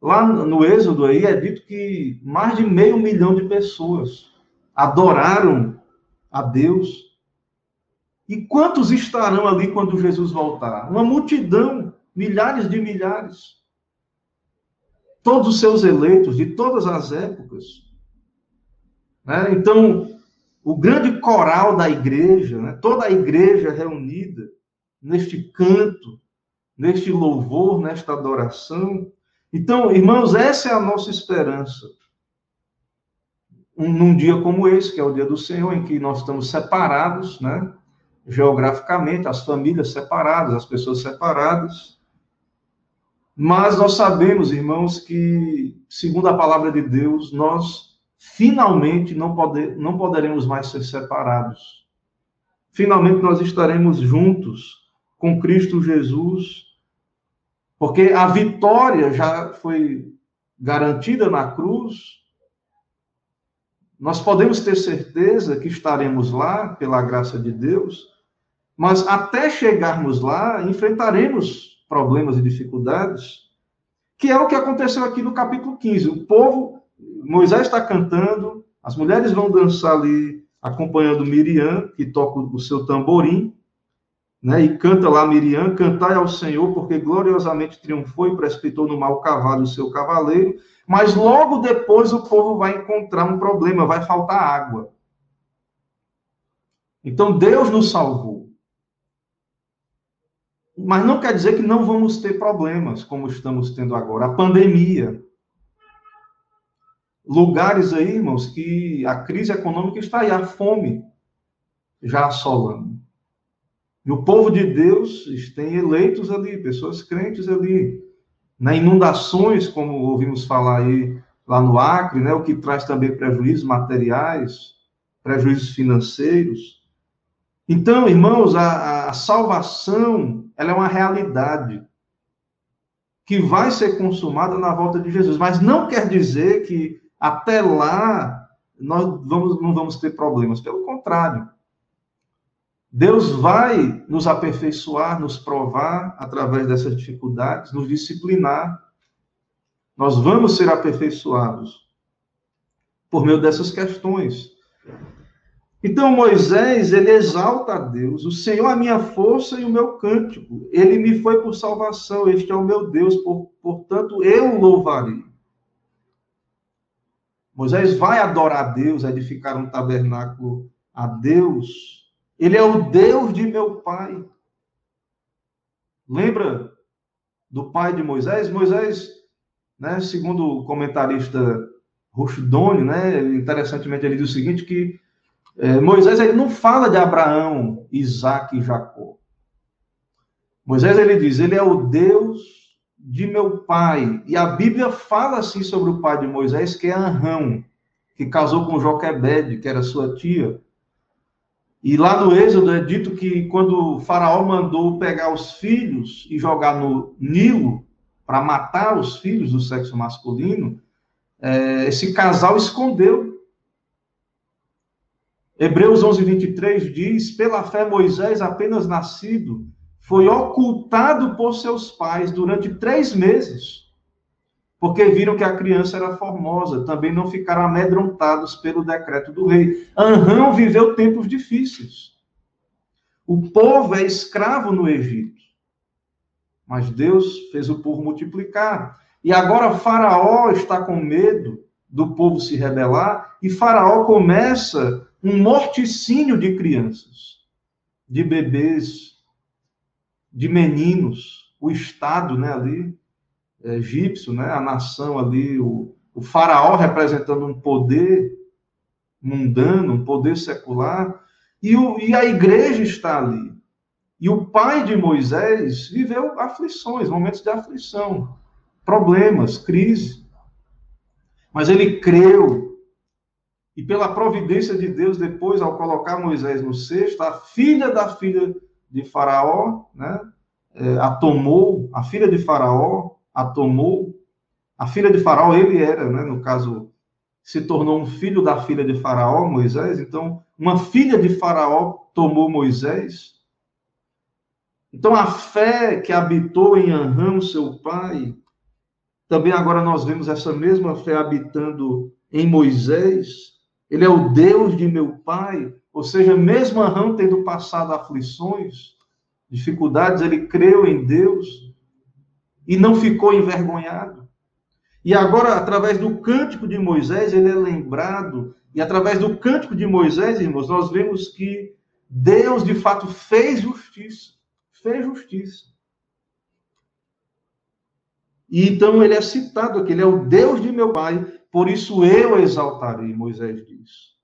Lá no Êxodo aí é dito que mais de meio milhão de pessoas adoraram a Deus. E quantos estarão ali quando Jesus voltar? Uma multidão, milhares de milhares. Todos os seus eleitos, de todas as épocas. Né? Então, o grande coral da igreja, né? toda a igreja reunida neste canto, neste louvor, nesta adoração. Então, irmãos, essa é a nossa esperança. Um, num dia como esse, que é o dia do Senhor, em que nós estamos separados, né? Geograficamente, as famílias separadas, as pessoas separadas. Mas nós sabemos, irmãos, que, segundo a palavra de Deus, nós finalmente não, poder, não poderemos mais ser separados. Finalmente nós estaremos juntos com Cristo Jesus, porque a vitória já foi garantida na cruz. Nós podemos ter certeza que estaremos lá pela graça de Deus, mas até chegarmos lá, enfrentaremos problemas e dificuldades, que é o que aconteceu aqui no capítulo 15. O povo Moisés está cantando, as mulheres vão dançar ali, acompanhando Miriam, que toca o seu tamborim, né? E canta lá Miriam, cantai ao Senhor, porque gloriosamente triunfou e precipitou no mal cavalo o seu cavaleiro. Mas logo depois o povo vai encontrar um problema, vai faltar água. Então Deus nos salvou. Mas não quer dizer que não vamos ter problemas como estamos tendo agora. A pandemia. Lugares aí, irmãos, que a crise econômica está aí, a fome já assolando. E o povo de Deus tem eleitos ali, pessoas crentes ali. Na inundações, como ouvimos falar aí lá no Acre, né, o que traz também prejuízos materiais, prejuízos financeiros. Então, irmãos, a, a salvação, ela é uma realidade que vai ser consumada na volta de Jesus, mas não quer dizer que até lá nós vamos, não vamos ter problemas, pelo contrário. Deus vai nos aperfeiçoar, nos provar através dessas dificuldades, nos disciplinar. Nós vamos ser aperfeiçoados por meio dessas questões. Então Moisés, ele exalta a Deus, o Senhor é a minha força e o meu cântico. Ele me foi por salvação, este é o meu Deus, por, portanto eu louvarei. Moisés vai adorar a Deus, edificar um tabernáculo a Deus, ele é o Deus de meu pai. Lembra do pai de Moisés? Moisés, né, segundo o comentarista Rushdoni, né, interessantemente ele diz o seguinte, que é, Moisés ele não fala de Abraão, Isaac e Jacó. Moisés ele diz, ele é o Deus de meu pai. E a Bíblia fala assim sobre o pai de Moisés, que é Anrão, que casou com Joquebede, que era sua tia. E lá no Êxodo é dito que quando o Faraó mandou pegar os filhos e jogar no Nilo para matar os filhos do sexo masculino, é, esse casal escondeu. Hebreus 11, 23 diz: Pela fé, Moisés, apenas nascido, foi ocultado por seus pais durante três meses porque viram que a criança era formosa, também não ficaram amedrontados pelo decreto do rei. Anrão viveu tempos difíceis. O povo é escravo no Egito. Mas Deus fez o povo multiplicar. E agora Faraó está com medo do povo se rebelar, e Faraó começa um morticínio de crianças, de bebês, de meninos, o Estado, né, ali, egípcio, né? a nação ali, o, o faraó representando um poder mundano, um poder secular, e, o, e a igreja está ali. E o pai de Moisés viveu aflições, momentos de aflição, problemas, crise. Mas ele creu. E pela providência de Deus, depois, ao colocar Moisés no cesto, a filha da filha de Faraó, né, é, a tomou, a filha de Faraó, a tomou. A filha de Faraó, ele era, né, no caso, se tornou um filho da filha de Faraó, Moisés. Então, uma filha de Faraó tomou Moisés. Então, a fé que habitou em Anrão, seu pai, também agora nós vemos essa mesma fé habitando em Moisés. Ele é o Deus de meu pai. Ou seja, mesmo Anrão tendo passado aflições, dificuldades, ele creu em Deus e não ficou envergonhado. E agora, através do cântico de Moisés, ele é lembrado, e através do cântico de Moisés, irmãos, nós vemos que Deus de fato fez justiça. Fez justiça. E então ele é citado aqui, ele é o Deus de meu pai, por isso eu exaltarei, Moisés diz.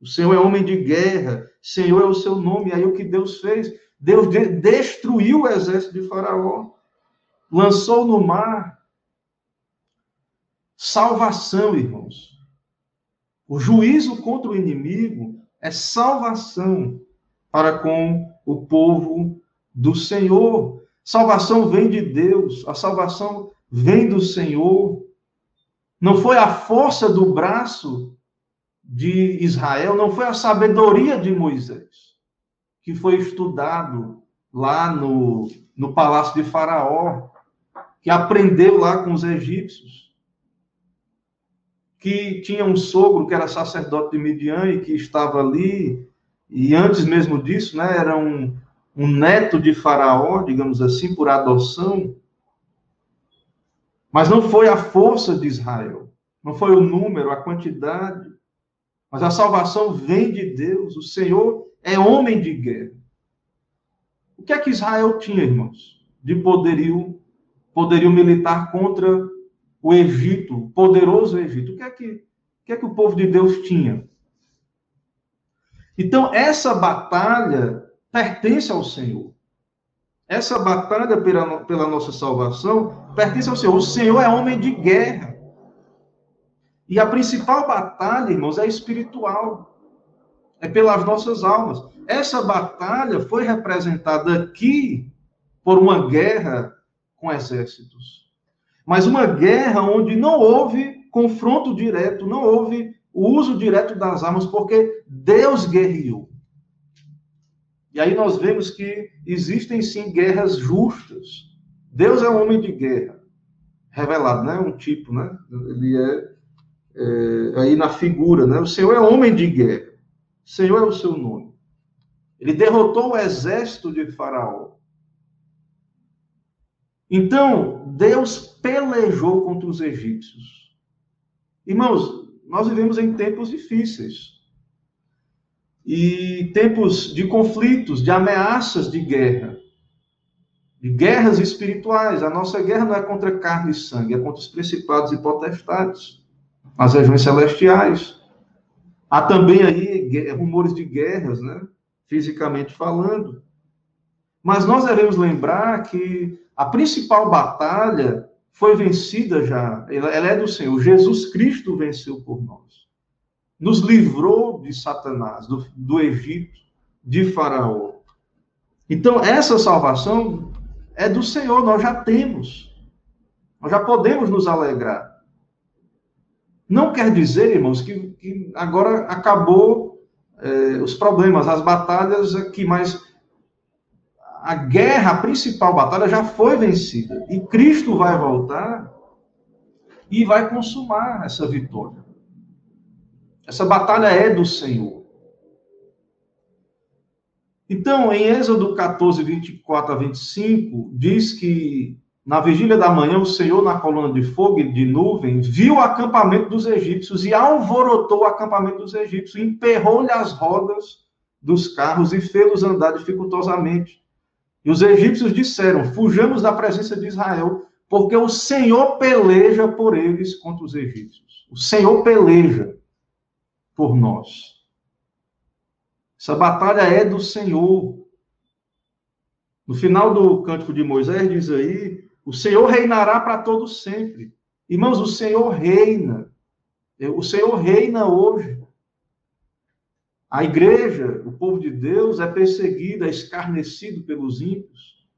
O Senhor é homem de guerra, Senhor é o seu nome. Aí o que Deus fez? Deus destruiu o exército de Faraó lançou no mar salvação, irmãos. O juízo contra o inimigo é salvação para com o povo do Senhor. Salvação vem de Deus, a salvação vem do Senhor. Não foi a força do braço de Israel, não foi a sabedoria de Moisés, que foi estudado lá no, no palácio de Faraó que aprendeu lá com os egípcios, que tinha um sogro que era sacerdote de Midian e que estava ali, e antes mesmo disso, né, era um, um neto de Faraó, digamos assim, por adoção. Mas não foi a força de Israel, não foi o número, a quantidade, mas a salvação vem de Deus. O Senhor é homem de guerra. O que é que Israel tinha, irmãos? De poderio, poderio militar contra o Egito, o poderoso Egito. O que é que, o que, é que o povo de Deus tinha? Então, essa batalha pertence ao Senhor. Essa batalha pela, pela nossa salvação pertence ao Senhor. O Senhor é homem de guerra. E a principal batalha, irmãos, é espiritual. É pelas nossas almas. Essa batalha foi representada aqui por uma guerra com exércitos. Mas uma guerra onde não houve confronto direto, não houve o uso direto das armas, porque Deus guerreou. E aí nós vemos que existem sim guerras justas. Deus é um homem de guerra, revelado, né? Um tipo, né? Ele é, é aí na figura, né? O Senhor é homem de guerra. O Senhor é o seu nome. Ele derrotou o exército de Faraó. Então, Deus pelejou contra os egípcios. Irmãos, nós vivemos em tempos difíceis e tempos de conflitos, de ameaças de guerra, de guerras espirituais. A nossa guerra não é contra carne e sangue, é contra os principados e potestades, as regiões celestiais. Há também aí rumores de guerras, né? fisicamente falando. Mas nós devemos lembrar que a principal batalha foi vencida já, ela é do Senhor. Jesus Cristo venceu por nós nos livrou de Satanás, do, do Egito, de Faraó. Então, essa salvação é do Senhor, nós já temos. Nós já podemos nos alegrar. Não quer dizer, irmãos, que, que agora acabou eh, os problemas, as batalhas aqui, mas a guerra, a principal batalha já foi vencida. E Cristo vai voltar e vai consumar essa vitória. Essa batalha é do Senhor. Então, em Êxodo 14, 24 a 25, diz que na vigília da manhã, o Senhor, na coluna de fogo e de nuvem, viu o acampamento dos egípcios e alvorotou o acampamento dos egípcios, emperrou-lhe as rodas dos carros e fez-los andar dificultosamente. E os egípcios disseram: Fujamos da presença de Israel, porque o Senhor peleja por eles contra os egípcios. O Senhor peleja por nós. Essa batalha é do Senhor. No final do cântico de Moisés diz aí: o Senhor reinará para todo sempre. Irmãos, o Senhor reina. O Senhor reina hoje. A igreja, o povo de Deus, é perseguido, é escarnecido pelos ímpios.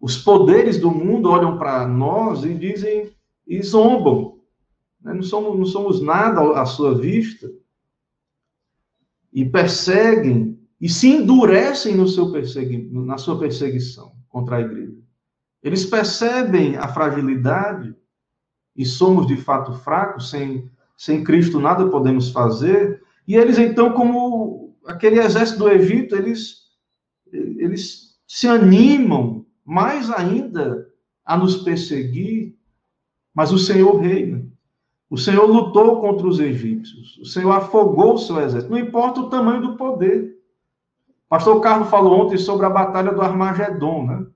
Os poderes do mundo olham para nós e dizem e zombam. Né? Não somos, não somos nada à sua vista. E perseguem e se endurecem no seu persegui, na sua perseguição contra a igreja. Eles percebem a fragilidade e somos de fato fracos, sem, sem Cristo nada podemos fazer. E eles então, como aquele exército do Egito, eles, eles se animam mais ainda a nos perseguir, mas o Senhor reina. O Senhor lutou contra os egípcios. O Senhor afogou o seu exército. Não importa o tamanho do poder. Pastor Carlos falou ontem sobre a batalha do Armagedon, né?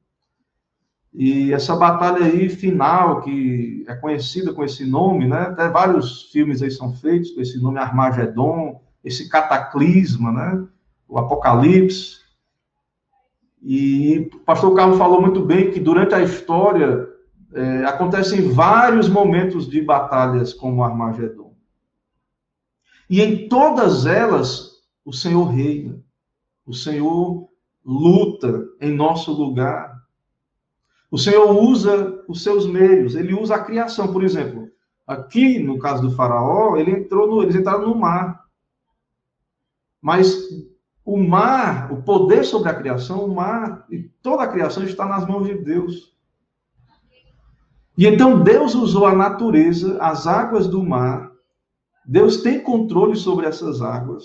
E essa batalha aí final, que é conhecida com esse nome, né? Até vários filmes aí são feitos com esse nome Armagedon, esse cataclisma, né? O Apocalipse. E o pastor Carlos falou muito bem que durante a história é, acontecem vários momentos de batalhas como Armagedon. E em todas elas, o Senhor reina. O Senhor luta em nosso lugar. O Senhor usa os seus meios, ele usa a criação. Por exemplo, aqui no caso do faraó, ele entrou no, eles entraram no mar. Mas o mar, o poder sobre a criação, o mar e toda a criação está nas mãos de Deus. E então Deus usou a natureza, as águas do mar. Deus tem controle sobre essas águas.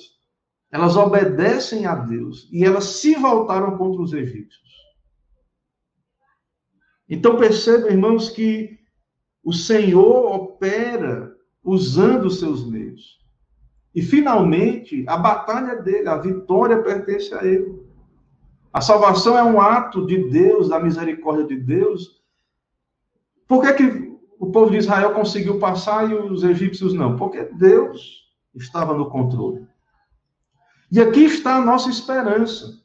Elas obedecem a Deus e elas se voltaram contra os egípcios. Então percebam, irmãos, que o Senhor opera usando os seus meios. E finalmente, a batalha é dele, a vitória pertence a ele. A salvação é um ato de Deus, da misericórdia de Deus. Por que, que o povo de Israel conseguiu passar e os egípcios não? Porque Deus estava no controle. E aqui está a nossa esperança.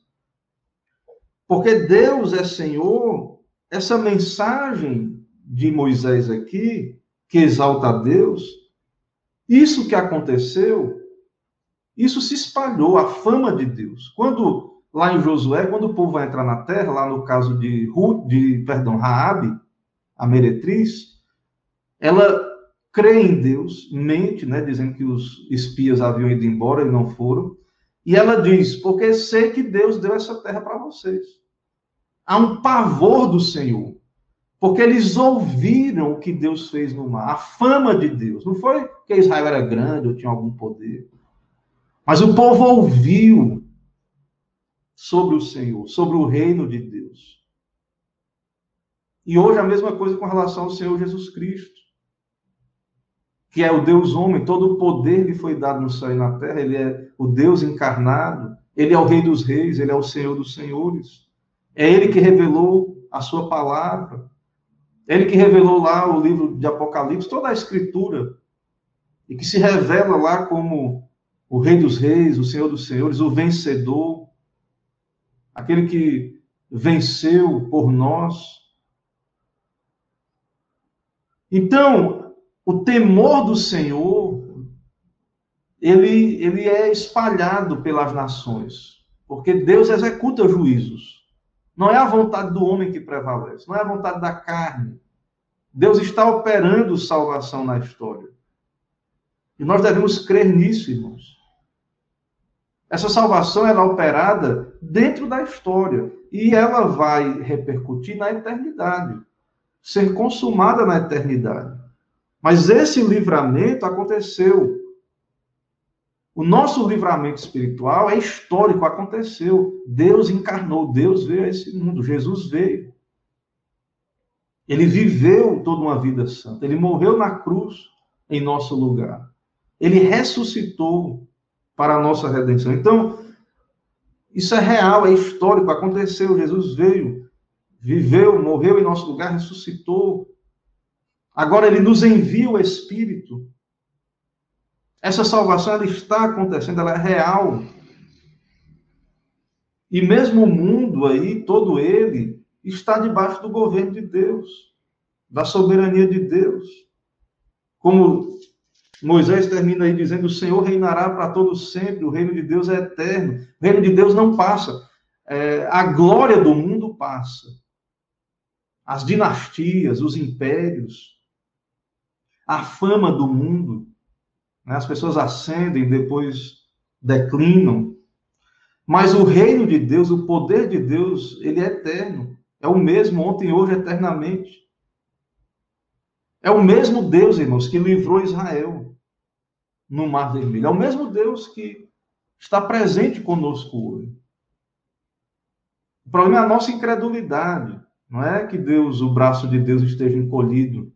Porque Deus é Senhor, essa mensagem de Moisés aqui, que exalta a Deus, isso que aconteceu, isso se espalhou, a fama de Deus. Quando, lá em Josué, quando o povo vai entrar na terra, lá no caso de, Ruth, de perdão, Raabe, a meretriz, ela crê em Deus, mente, né, dizendo que os espias haviam ido embora e não foram, e ela diz: Porque sei que Deus deu essa terra para vocês. Há um pavor do Senhor. Porque eles ouviram o que Deus fez no mar, a fama de Deus. Não foi que Israel era grande ou tinha algum poder. Mas o povo ouviu sobre o Senhor, sobre o reino de Deus. E hoje a mesma coisa com relação ao Senhor Jesus Cristo, que é o Deus homem, todo o poder lhe foi dado no céu e na terra, ele é o Deus encarnado, ele é o Rei dos Reis, ele é o Senhor dos Senhores. É ele que revelou a sua palavra. Ele que revelou lá o livro de Apocalipse, toda a escritura, e que se revela lá como o Rei dos Reis, o Senhor dos Senhores, o vencedor, aquele que venceu por nós. Então, o temor do Senhor, ele, ele é espalhado pelas nações, porque Deus executa juízos. Não é a vontade do homem que prevalece, não é a vontade da carne. Deus está operando salvação na história. E nós devemos crer nisso, irmãos. Essa salvação ela é operada dentro da história e ela vai repercutir na eternidade, ser consumada na eternidade. Mas esse livramento aconteceu o nosso livramento espiritual é histórico, aconteceu. Deus encarnou, Deus veio a esse mundo, Jesus veio. Ele viveu toda uma vida santa, ele morreu na cruz em nosso lugar. Ele ressuscitou para a nossa redenção. Então, isso é real, é histórico, aconteceu. Jesus veio, viveu, morreu em nosso lugar, ressuscitou. Agora ele nos envia o Espírito essa salvação ela está acontecendo, ela é real. E mesmo o mundo aí, todo ele, está debaixo do governo de Deus, da soberania de Deus. Como Moisés termina aí dizendo: O Senhor reinará para todos sempre, o reino de Deus é eterno, o reino de Deus não passa. É, a glória do mundo passa. As dinastias, os impérios, a fama do mundo né? As pessoas ascendem, depois declinam. Mas o reino de Deus, o poder de Deus, ele é eterno. É o mesmo ontem, hoje, eternamente. É o mesmo Deus, irmãos, que livrou Israel no Mar Vermelho. É o mesmo Deus que está presente conosco hoje. O problema é a nossa incredulidade. Não é que Deus, o braço de Deus esteja encolhido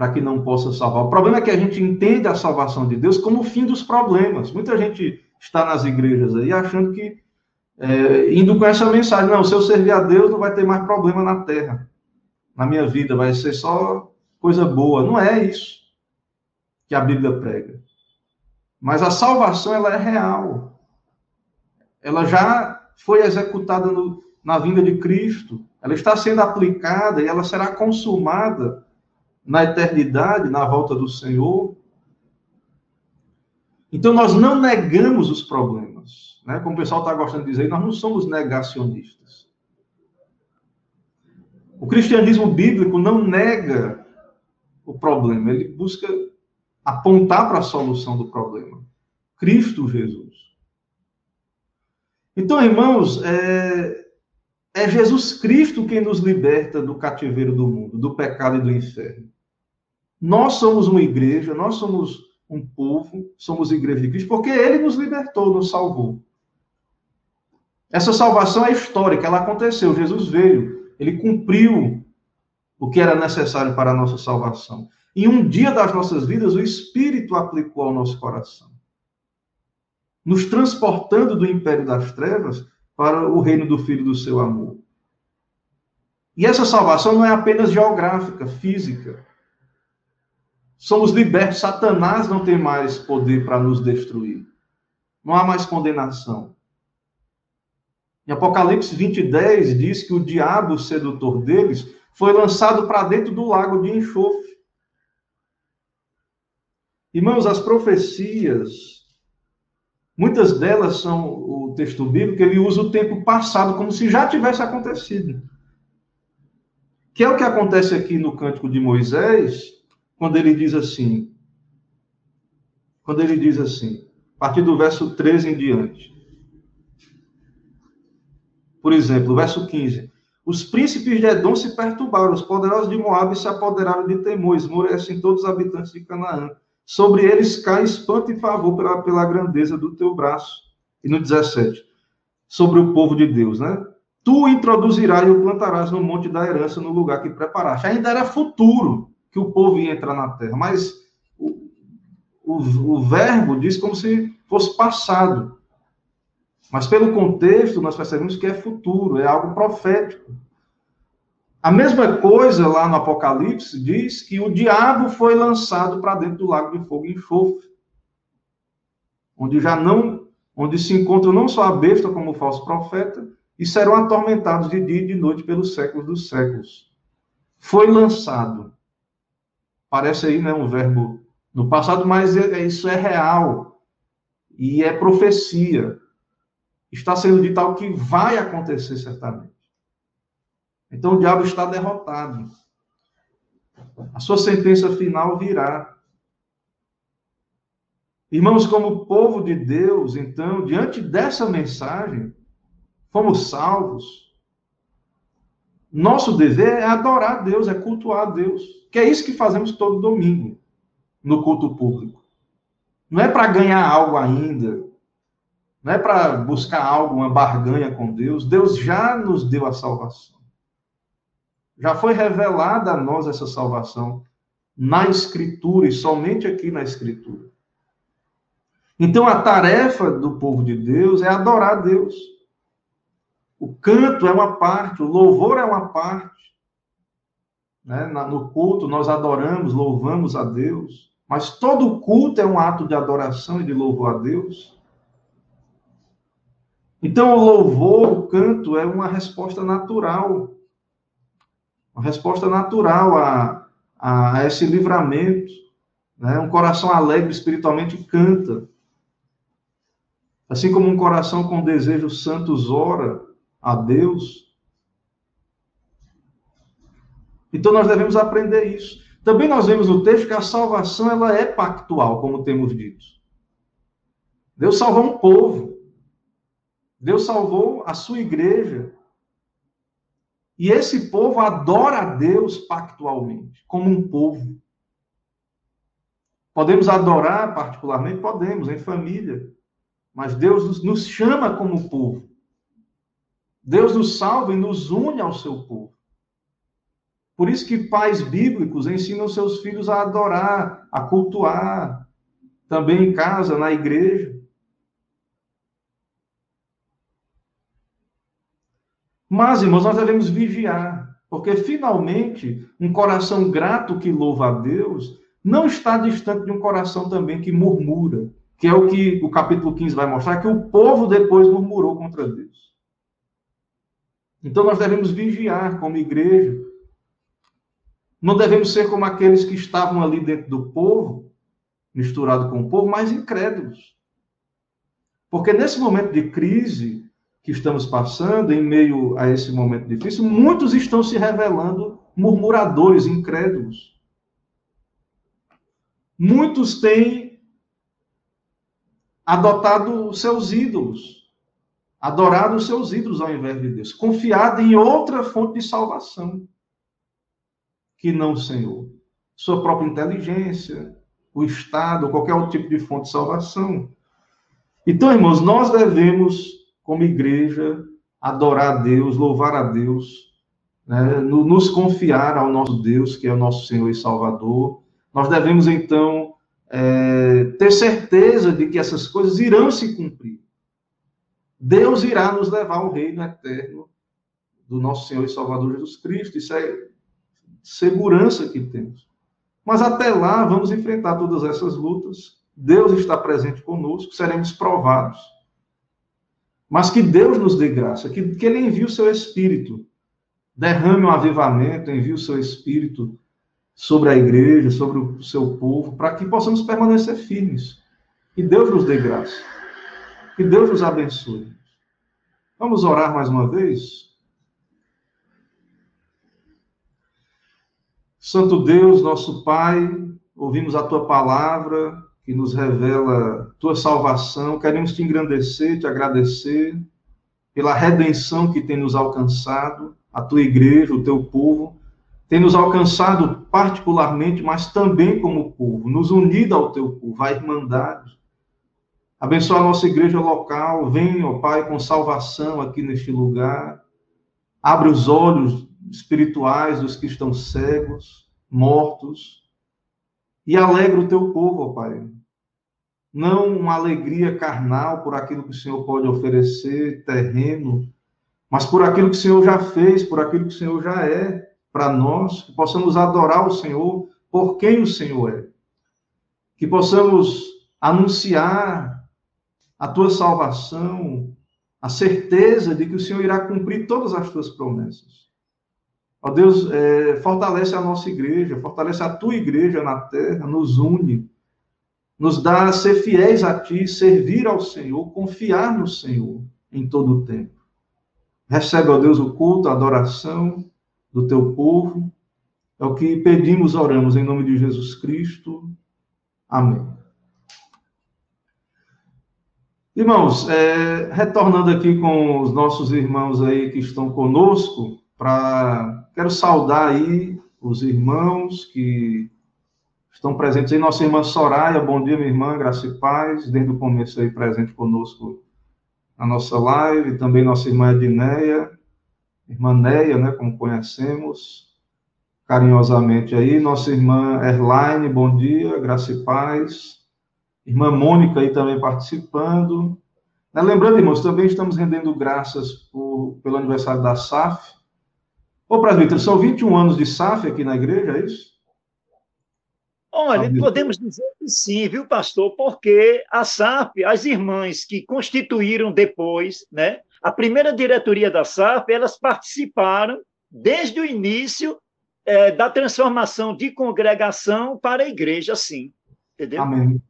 para que não possa salvar. O problema é que a gente entende a salvação de Deus como o fim dos problemas. Muita gente está nas igrejas aí achando que, é, indo com essa mensagem, não, se eu servir a Deus, não vai ter mais problema na terra, na minha vida, vai ser só coisa boa. Não é isso que a Bíblia prega. Mas a salvação, ela é real. Ela já foi executada no, na vinda de Cristo. Ela está sendo aplicada e ela será consumada na eternidade, na volta do Senhor. Então, nós não negamos os problemas. Né? Como o pessoal está gostando de dizer, nós não somos negacionistas. O cristianismo bíblico não nega o problema, ele busca apontar para a solução do problema. Cristo Jesus. Então, irmãos, é, é Jesus Cristo quem nos liberta do cativeiro do mundo, do pecado e do inferno. Nós somos uma igreja, nós somos um povo, somos igreja de Cristo, porque ele nos libertou, nos salvou. Essa salvação é histórica, ela aconteceu. Jesus veio, ele cumpriu o que era necessário para a nossa salvação. Em um dia das nossas vidas, o Espírito aplicou ao nosso coração, nos transportando do império das trevas para o reino do Filho do seu amor. E essa salvação não é apenas geográfica, física. Somos libertos, Satanás não tem mais poder para nos destruir. Não há mais condenação. Em Apocalipse 20, 10 diz que o diabo, sedutor deles, foi lançado para dentro do lago de enxofre. Irmãos, as profecias, muitas delas são o texto bíblico, ele usa o tempo passado como se já tivesse acontecido. Que é o que acontece aqui no cântico de Moisés, quando ele diz assim, quando ele diz assim, a partir do verso 13 em diante. Por exemplo, verso 15. Os príncipes de Edom se perturbaram, os poderosos de Moabe se apoderaram de temor, esmorecem todos os habitantes de Canaã. Sobre eles cai espanto e favor pela, pela grandeza do teu braço. E no 17, sobre o povo de Deus, né? Tu introduzirás e o plantarás no monte da herança, no lugar que preparaste. Ainda era futuro que o povo ia entrar na terra, mas o, o, o verbo diz como se fosse passado. Mas pelo contexto, nós percebemos que é futuro, é algo profético. A mesma coisa lá no Apocalipse diz que o diabo foi lançado para dentro do lago de fogo e enxofre, onde já não, onde se encontra não só a besta como o falso profeta, e serão atormentados de dia e de noite pelos séculos dos séculos. Foi lançado. Parece aí, né, um verbo no passado, mas é, é, isso é real e é profecia. Está sendo dito algo que vai acontecer certamente. Então o diabo está derrotado. A sua sentença final virá. Irmãos, como povo de Deus, então, diante dessa mensagem, fomos salvos. Nosso dever é adorar Deus, é cultuar Deus. Que é isso que fazemos todo domingo no culto público. Não é para ganhar algo ainda, não é para buscar algo, uma barganha com Deus. Deus já nos deu a salvação. Já foi revelada a nós essa salvação na Escritura e somente aqui na Escritura. Então a tarefa do povo de Deus é adorar Deus. O canto é uma parte, o louvor é uma parte. Né? No culto, nós adoramos, louvamos a Deus. Mas todo culto é um ato de adoração e de louvor a Deus. Então, o louvor, o canto, é uma resposta natural. Uma resposta natural a, a esse livramento. Né? Um coração alegre espiritualmente canta. Assim como um coração com desejos santos ora, a Deus. Então nós devemos aprender isso. Também nós vemos no texto que a salvação ela é pactual, como temos dito. Deus salvou um povo. Deus salvou a sua igreja. E esse povo adora a Deus pactualmente, como um povo. Podemos adorar particularmente? Podemos, em família. Mas Deus nos chama como povo. Deus nos salva e nos une ao seu povo. Por isso que pais bíblicos ensinam seus filhos a adorar, a cultuar, também em casa, na igreja. Mas, irmãos, nós devemos vigiar, porque finalmente um coração grato que louva a Deus não está distante de um coração também que murmura, que é o que o capítulo 15 vai mostrar, que o povo depois murmurou contra Deus. Então nós devemos vigiar como igreja. Não devemos ser como aqueles que estavam ali dentro do povo, misturado com o povo, mas incrédulos. Porque nesse momento de crise que estamos passando, em meio a esse momento difícil, muitos estão se revelando murmuradores, incrédulos. Muitos têm adotado seus ídolos adorado seus ídolos ao invés de Deus, confiado em outra fonte de salvação que não o Senhor. Sua própria inteligência, o Estado, qualquer outro tipo de fonte de salvação. Então, irmãos, nós devemos, como igreja, adorar a Deus, louvar a Deus, né, nos confiar ao nosso Deus, que é o nosso Senhor e Salvador. Nós devemos, então, é, ter certeza de que essas coisas irão se cumprir. Deus irá nos levar ao reino eterno do nosso Senhor e Salvador Jesus Cristo. Isso é segurança que temos. Mas até lá, vamos enfrentar todas essas lutas. Deus está presente conosco, seremos provados. Mas que Deus nos dê graça, que, que Ele envie o seu Espírito derrame um avivamento, envie o seu espírito sobre a igreja, sobre o seu povo, para que possamos permanecer firmes. Que Deus nos dê graça. Que Deus nos abençoe. Vamos orar mais uma vez? Santo Deus, nosso Pai, ouvimos a tua palavra que nos revela tua salvação. Queremos te engrandecer, te agradecer pela redenção que tem nos alcançado a tua igreja, o teu povo, tem nos alcançado particularmente, mas também como povo, nos unido ao teu povo, à irmandade. Abençoa a nossa igreja local, vem, ó Pai, com salvação aqui neste lugar. Abre os olhos espirituais dos que estão cegos, mortos, e alegra o teu povo, ó Pai. Não uma alegria carnal por aquilo que o Senhor pode oferecer, terreno, mas por aquilo que o Senhor já fez, por aquilo que o Senhor já é para nós, que possamos adorar o Senhor por quem o Senhor é. Que possamos anunciar a tua salvação, a certeza de que o Senhor irá cumprir todas as tuas promessas. Ó Deus, é, fortalece a nossa igreja, fortalece a tua igreja na terra, nos une, nos dá a ser fiéis a ti, servir ao Senhor, confiar no Senhor em todo o tempo. Recebe, ó Deus, o culto, a adoração do teu povo. É o que pedimos, oramos em nome de Jesus Cristo. Amém. Irmãos, é, retornando aqui com os nossos irmãos aí que estão conosco, para quero saudar aí os irmãos que estão presentes aí. Nossa irmã Soraya, bom dia, minha irmã, graça e paz, desde o começo aí presente conosco na nossa live, também nossa irmã Edneia, irmã Neia, né, como conhecemos carinhosamente aí, nossa irmã Erline, bom dia, graça e paz, irmã Mônica aí também participando. Né, lembrando, irmãos, também estamos rendendo graças por, pelo aniversário da SAF. Ô, presbítero, são 21 anos de SAF aqui na igreja, é isso?
Olha, podemos dizer que sim, viu, pastor? Porque a SAF, as irmãs que constituíram depois, né, a primeira diretoria da SAF, elas participaram desde o início é, da transformação de congregação para a igreja, sim. Entendeu?
Amém.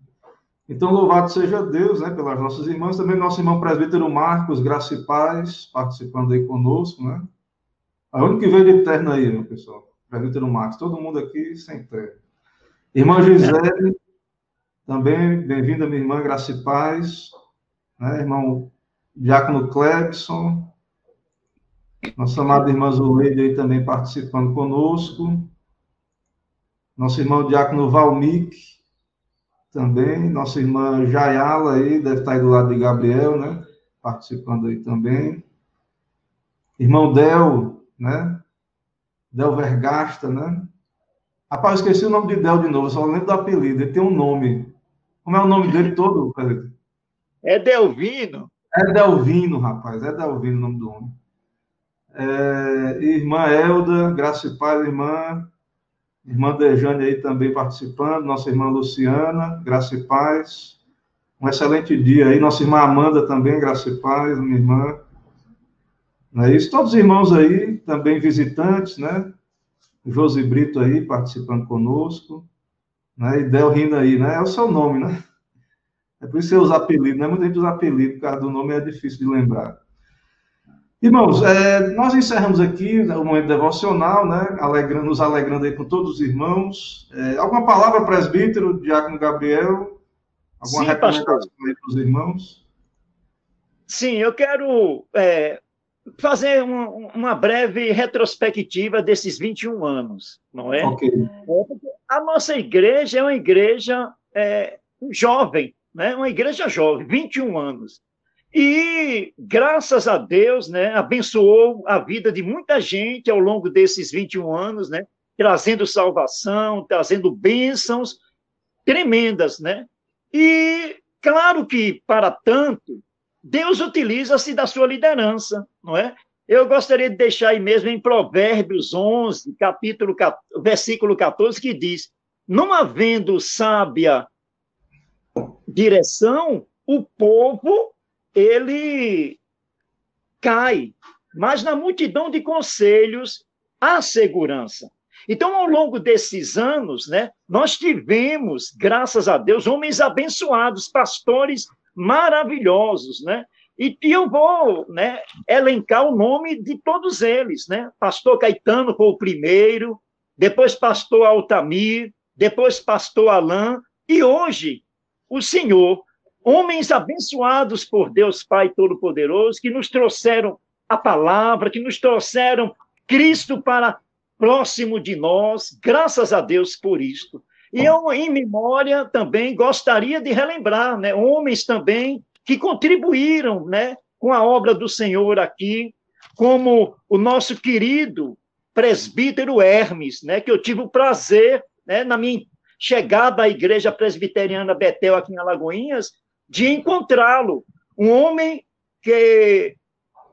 Então, louvado seja Deus, né, pelas nossas irmãs, também nosso irmão presbítero Marcos, graça e paz, participando aí conosco, né? A única que veio de terno aí, meu pessoal, presbítero Marcos, todo mundo aqui sem terno. Irmã Gisele, também, bem-vinda, minha irmã, graça e paz. Né? Irmão Diácono Clebson, nossa amada irmã Zuleide aí também participando conosco. Nosso irmão Diácono Valmic, também. Nossa irmã Jayala aí, deve estar aí do lado de Gabriel, né? Participando aí também. Irmão Del, né? Del Vergasta, né? Rapaz, eu esqueci o nome de Del de novo, só lembro do apelido. Ele tem um nome. Como é o nome dele todo, Pedro?
É Delvino.
É Delvino, rapaz. É Delvino o nome do homem. É, irmã Elda, graça e paz, irmã. Irmã Dejane aí também participando. Nossa irmã Luciana, graça e paz. Um excelente dia aí. Nossa irmã Amanda também, graça e paz, minha irmã. Não é isso? Todos os irmãos aí, também visitantes, né? Josi Brito aí participando conosco, né? E Del rindo aí, né? É o seu nome, né? É por isso que você usa apelido, né? Muita gente usa apelido, por causa do nome é difícil de lembrar. Irmãos, é, nós encerramos aqui o momento devocional, né? Alegrando, nos alegrando aí com todos os irmãos. É, alguma palavra, presbítero, diácono Gabriel? Alguma Sim, recomendação aí para os irmãos?
Sim, eu quero é, fazer uma, uma, breve retrospectiva desses 21 anos, não é? Okay. A nossa igreja é uma igreja é, jovem, né? uma igreja jovem, 21 anos. E, graças a Deus, né, abençoou a vida de muita gente ao longo desses 21 anos, né, trazendo salvação, trazendo bênçãos tremendas, né? E, claro que, para tanto, Deus utiliza-se da sua liderança, não é? Eu gostaria de deixar aí mesmo em Provérbios 11, capítulo, versículo 14, que diz: Não havendo sábia direção, o povo ele cai, mas na multidão de conselhos há segurança. Então, ao longo desses anos, né, nós tivemos, graças a Deus, homens abençoados, pastores maravilhosos, né? E, e eu vou né, elencar o nome de todos eles, né? Pastor Caetano foi o primeiro, depois pastor Altamir, depois pastor Alain, e hoje o Senhor homens abençoados por Deus Pai Todo-Poderoso, que nos trouxeram a palavra, que nos trouxeram Cristo para próximo de nós, graças a Deus por isto. E eu, em memória, também gostaria de relembrar, né, homens também que contribuíram, né, com a obra do Senhor aqui, como o nosso querido presbítero Hermes, né, que eu tive o prazer, né, na minha chegada à igreja presbiteriana Betel aqui em Alagoinhas, de encontrá-lo. Um homem que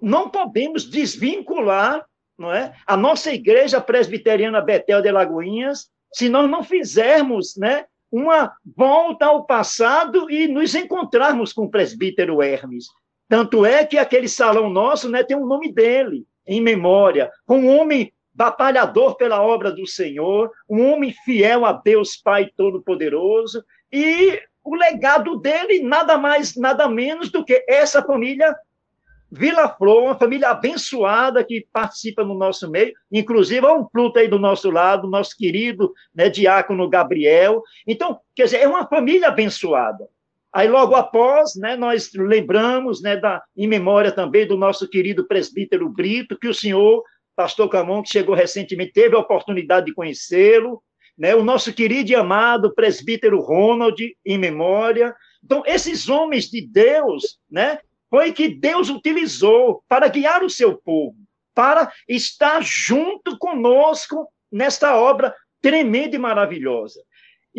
não podemos desvincular não é, a nossa igreja presbiteriana Betel de Lagoinhas se nós não fizermos né, uma volta ao passado e nos encontrarmos com o presbítero Hermes. Tanto é que aquele salão nosso né, tem o nome dele, em memória, um homem batalhador pela obra do Senhor, um homem fiel a Deus Pai Todo-Poderoso, e o legado dele nada mais, nada menos do que essa família Vila Flor, uma família abençoada que participa no nosso meio, inclusive há um Pluto aí do nosso lado, nosso querido né, diácono Gabriel. Então, quer dizer, é uma família abençoada. Aí, logo após, né, nós lembramos, né, da, em memória também do nosso querido presbítero Brito, que o senhor, pastor Camon, que chegou recentemente, teve a oportunidade de conhecê-lo, né? o nosso querido e amado presbítero Ronald, em memória. Então, esses homens de Deus, né, foi que Deus utilizou para guiar o seu povo, para estar junto conosco nesta obra tremenda e maravilhosa.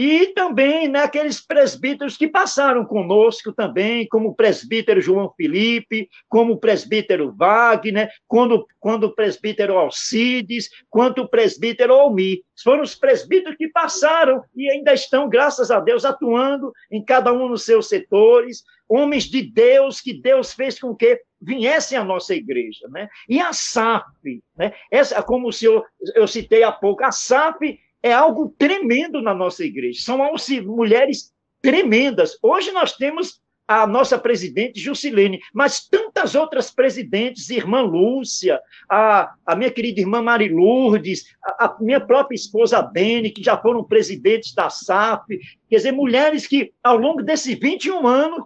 E também naqueles né, presbíteros que passaram conosco também, como o presbítero João Felipe, como o presbítero Wagner, quando, quando o presbítero Alcides, quanto o presbítero Almi. Foram os presbíteros que passaram e ainda estão, graças a Deus, atuando em cada um dos seus setores, homens de Deus que Deus fez com que viessem à nossa igreja, né? E a SAF, né? Essa, como o senhor, eu citei há pouco, a SAF é algo tremendo na nossa igreja. São mulheres tremendas. Hoje nós temos a nossa presidente Jusilene, mas tantas outras presidentes, irmã Lúcia, a, a minha querida irmã Marilurdes, a, a minha própria esposa Bene, que já foram presidentes da SAF, quer dizer, mulheres que, ao longo desses 21 anos,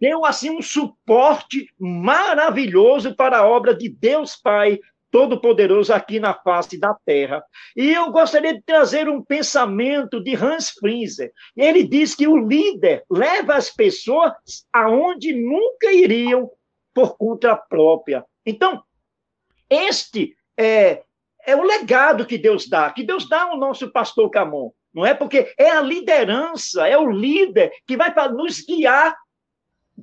deu assim um suporte maravilhoso para a obra de Deus Pai Todo-Poderoso aqui na face da Terra. E eu gostaria de trazer um pensamento de Hans Frinzer. Ele diz que o líder leva as pessoas aonde nunca iriam por conta própria. Então, este é, é o legado que Deus dá, que Deus dá ao nosso pastor Camon. Não é porque é a liderança, é o líder que vai nos guiar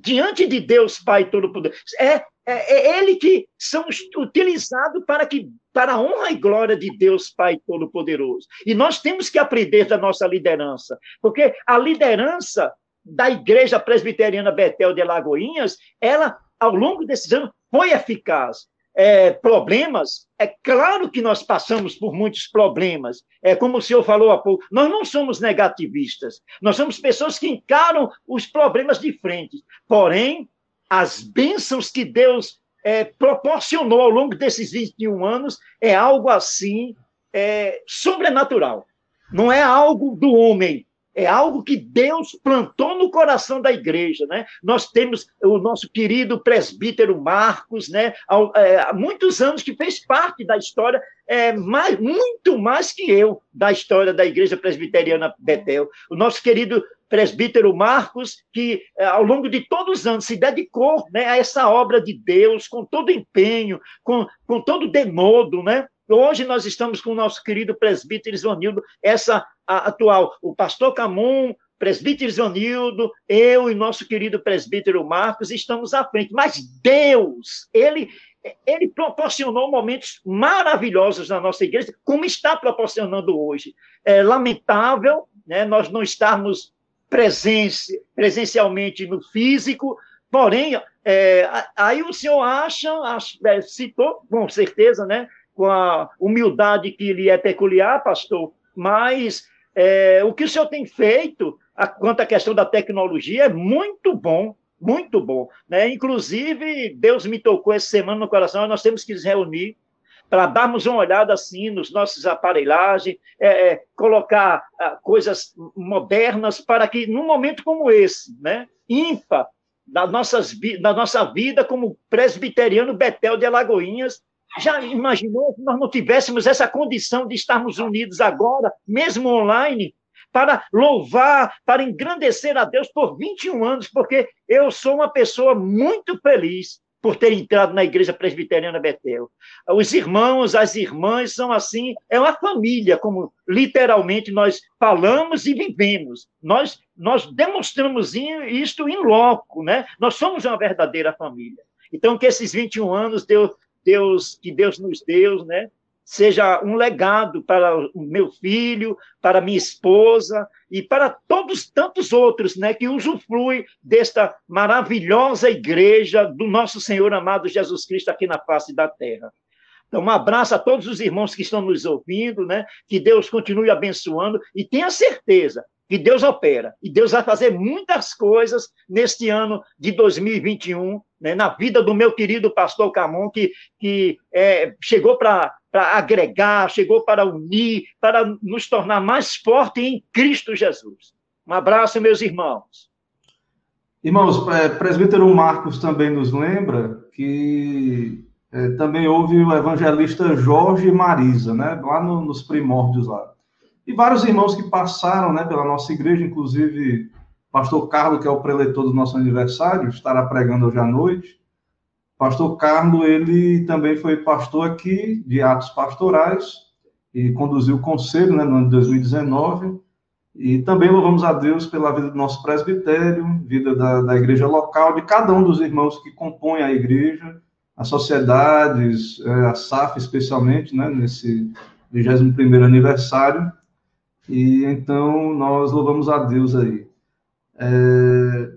diante de Deus Pai Todo-Poderoso. É é, é ele que são utilizados para que para a honra e glória de Deus Pai Todo-Poderoso. E nós temos que aprender da nossa liderança, porque a liderança da Igreja Presbiteriana Betel de Lagoinhas, ela, ao longo desses anos, foi eficaz. É, problemas, é claro que nós passamos por muitos problemas. É como o senhor falou há pouco, nós não somos negativistas. Nós somos pessoas que encaram os problemas de frente. Porém, as bênçãos que Deus é, proporcionou ao longo desses 21 anos é algo assim é, sobrenatural. Não é algo do homem, é algo que Deus plantou no coração da igreja, né? Nós temos o nosso querido presbítero Marcos, né? É, há, muitos anos que fez parte da história, é, mais, muito mais que eu, da história da igreja presbiteriana Betel. O nosso querido presbítero Marcos, que eh, ao longo de todos os anos se dedicou né, a essa obra de Deus com todo empenho, com, com todo denodo, né? Hoje nós estamos com o nosso querido presbítero Isonildo, essa atual, o pastor Camon, presbítero Isonildo, eu e nosso querido presbítero Marcos estamos à frente. Mas Deus, ele, ele proporcionou momentos maravilhosos na nossa igreja, como está proporcionando hoje. É lamentável né, nós não estarmos presenci, presencialmente no físico, porém, é, aí o senhor acha, é, citou, com certeza, né, com a humildade que lhe é peculiar, pastor, mas é, o que o senhor tem feito a, quanto à questão da tecnologia é muito bom, muito bom. Né? Inclusive, Deus me tocou essa semana no coração, nós temos que nos reunir para darmos uma olhada assim nos nossos aparelhagens, é, é, colocar ah, coisas modernas para que, num momento como esse, né, ímpar, da, nossas, da nossa vida como presbiteriano Betel de Alagoinhas, já imaginou se nós não tivéssemos essa condição de estarmos unidos agora, mesmo online, para louvar, para engrandecer a Deus por 21 anos, porque eu sou uma pessoa muito feliz por ter entrado na igreja presbiteriana Betel. Os irmãos, as irmãs são assim, é uma família, como literalmente nós falamos e vivemos. Nós nós demonstramos isto em loco, né? Nós somos uma verdadeira família. Então que esses 21 anos Deus Deus que Deus nos deu, né? seja um legado para o meu filho, para minha esposa e para todos tantos outros, né, que usufruem desta maravilhosa igreja do nosso Senhor amado Jesus Cristo aqui na face da terra. Então, um abraço a todos os irmãos que estão nos ouvindo, né? Que Deus continue abençoando e tenha certeza que Deus opera e Deus vai fazer muitas coisas neste ano de 2021, né, na vida do meu querido pastor Camon, que, que é, chegou para agregar, chegou para unir, para nos tornar mais fortes em Cristo Jesus. Um abraço, meus irmãos.
Irmãos, é, presbítero Marcos também nos lembra que é, também houve o evangelista Jorge Marisa, né, lá no, nos primórdios lá e vários irmãos que passaram né, pela nossa igreja, inclusive pastor Carlos, que é o preletor do nosso aniversário, estará pregando hoje à noite. Pastor Carlos, ele também foi pastor aqui de Atos Pastorais e conduziu o conselho né, no ano de 2019. E também louvamos a Deus pela vida do nosso presbitério, vida da, da igreja local, de cada um dos irmãos que compõem a igreja, as sociedades, é, a SAF especialmente, né, nesse 21º aniversário. E então nós louvamos a Deus aí. É...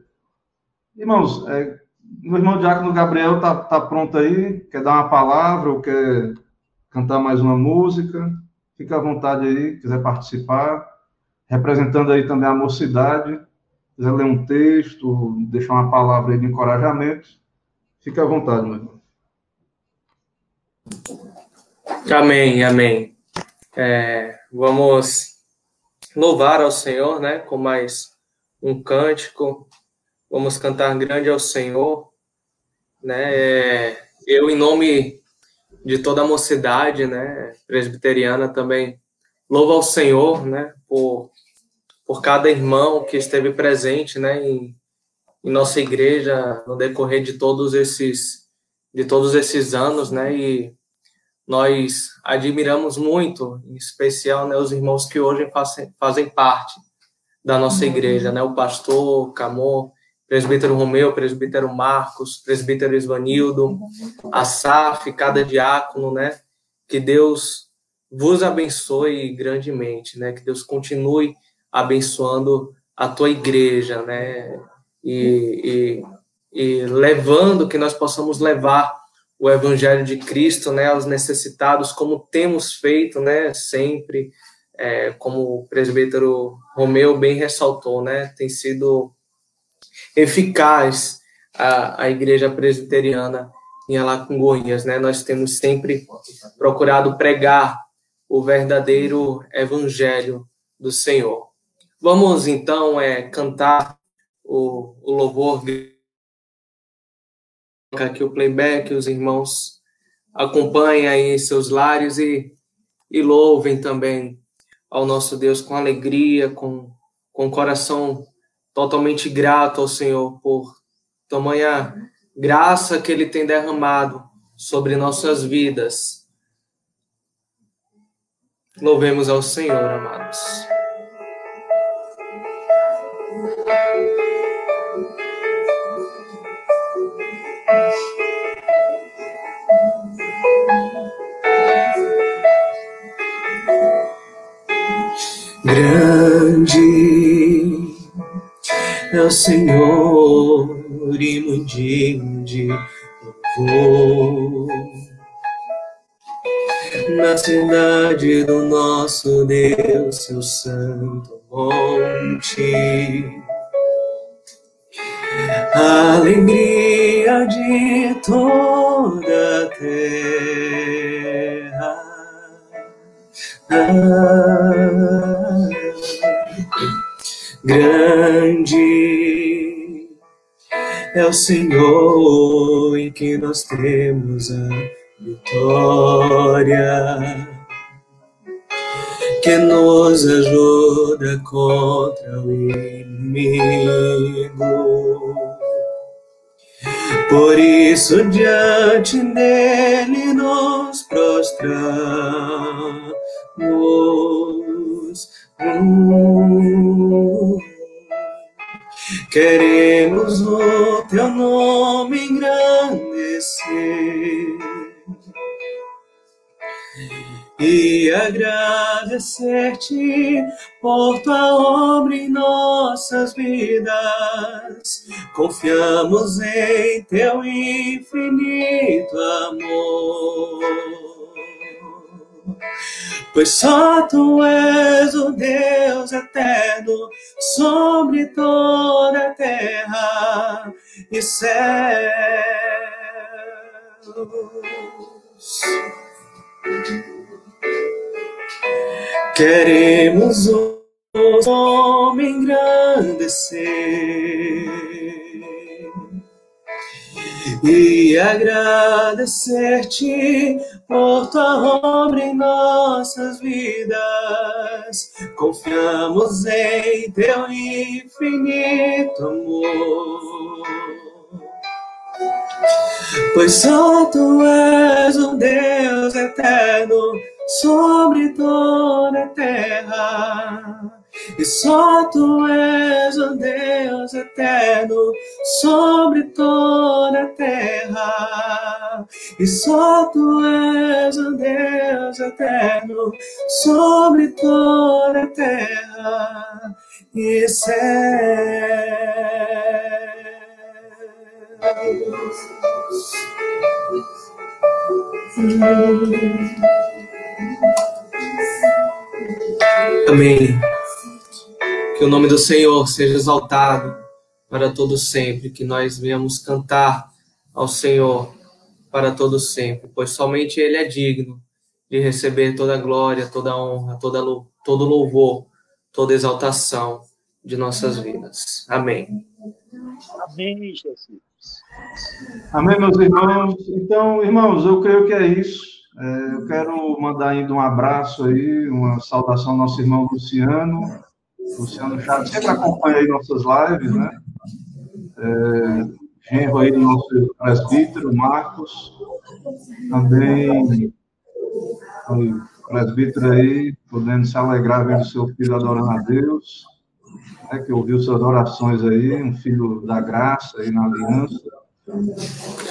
Irmãos, é... o irmão Diácono Gabriel tá, tá pronto aí? Quer dar uma palavra ou quer cantar mais uma música? Fica à vontade aí, quiser participar. Representando aí também a mocidade, quiser ler um texto, deixar uma palavra de encorajamento, fica à vontade, meu irmão.
Amém, amém. É, vamos louvar ao Senhor, né, com mais um cântico. Vamos cantar grande ao Senhor, né? É, eu em nome de toda a mocidade, né, presbiteriana também louvo ao Senhor, né, por por cada irmão que esteve presente, né, em, em nossa igreja no decorrer de todos esses de todos esses anos, né, e nós admiramos muito, em especial né, os irmãos que hoje fazem, fazem parte da nossa uhum. igreja, né, o pastor Camor, presbítero Romeu, presbítero Marcos, presbítero Isvanildo, a SAF, cada diácono, né, que Deus vos abençoe grandemente, né, que Deus continue abençoando a tua igreja, né, e, e, e levando, que nós possamos levar o evangelho de Cristo, né, aos necessitados, como temos feito, né, sempre, é, como o presbítero Romeu bem ressaltou, né, tem sido eficaz a, a igreja presbiteriana em Alacongoinhas, né, nós temos sempre procurado pregar o verdadeiro evangelho do Senhor. Vamos então é, cantar o, o louvor aqui o playback, os irmãos acompanhem aí seus lares e, e louvem também ao nosso Deus com alegria, com, com coração totalmente grato ao Senhor por tamanha graça que Ele tem derramado sobre nossas vidas. Louvemos ao Senhor, amados.
Grande é o Senhor e muito digno de louvor. Na cidade do nosso Deus, seu santo monte. A alegria de toda a terra. Ah, grande é o Senhor em que nós temos a vitória, que nos ajuda contra o inimigo. Por isso, diante dele nos prostramos. Queremos o teu nome engrandecer e agradecer-te por tua obra em nossas vidas. Confiamos em teu infinito amor. Pois só tu és o Deus eterno sobre toda a terra e céus. Queremos o nome engrandecer e agradecer-te por tua obra em nossas vidas. Confiamos em teu infinito amor. Pois só tu és um Deus eterno sobre toda a terra e só tu és o Deus eterno sobre toda a terra. E só tu és o Deus eterno sobre toda a terra e céus.
Amém. Que o nome do Senhor seja exaltado para todo sempre, que nós venhamos cantar ao Senhor para todo sempre, pois somente Ele é digno de receber toda a glória, toda a honra, toda, todo louvor, toda exaltação de nossas vidas. Amém.
Amém, Jesus.
Amém, meus irmãos. Então, irmãos, eu creio que é isso. É, eu quero mandar ainda um abraço aí, uma saudação ao nosso irmão Luciano, Luciano Chaves sempre acompanha aí nossas lives, né? É, genro aí do nosso presbítero, Marcos, também o presbítero aí, podendo se alegrar vendo seu filho adorando a Deus, né, que ouviu suas orações aí, um filho da graça aí na aliança.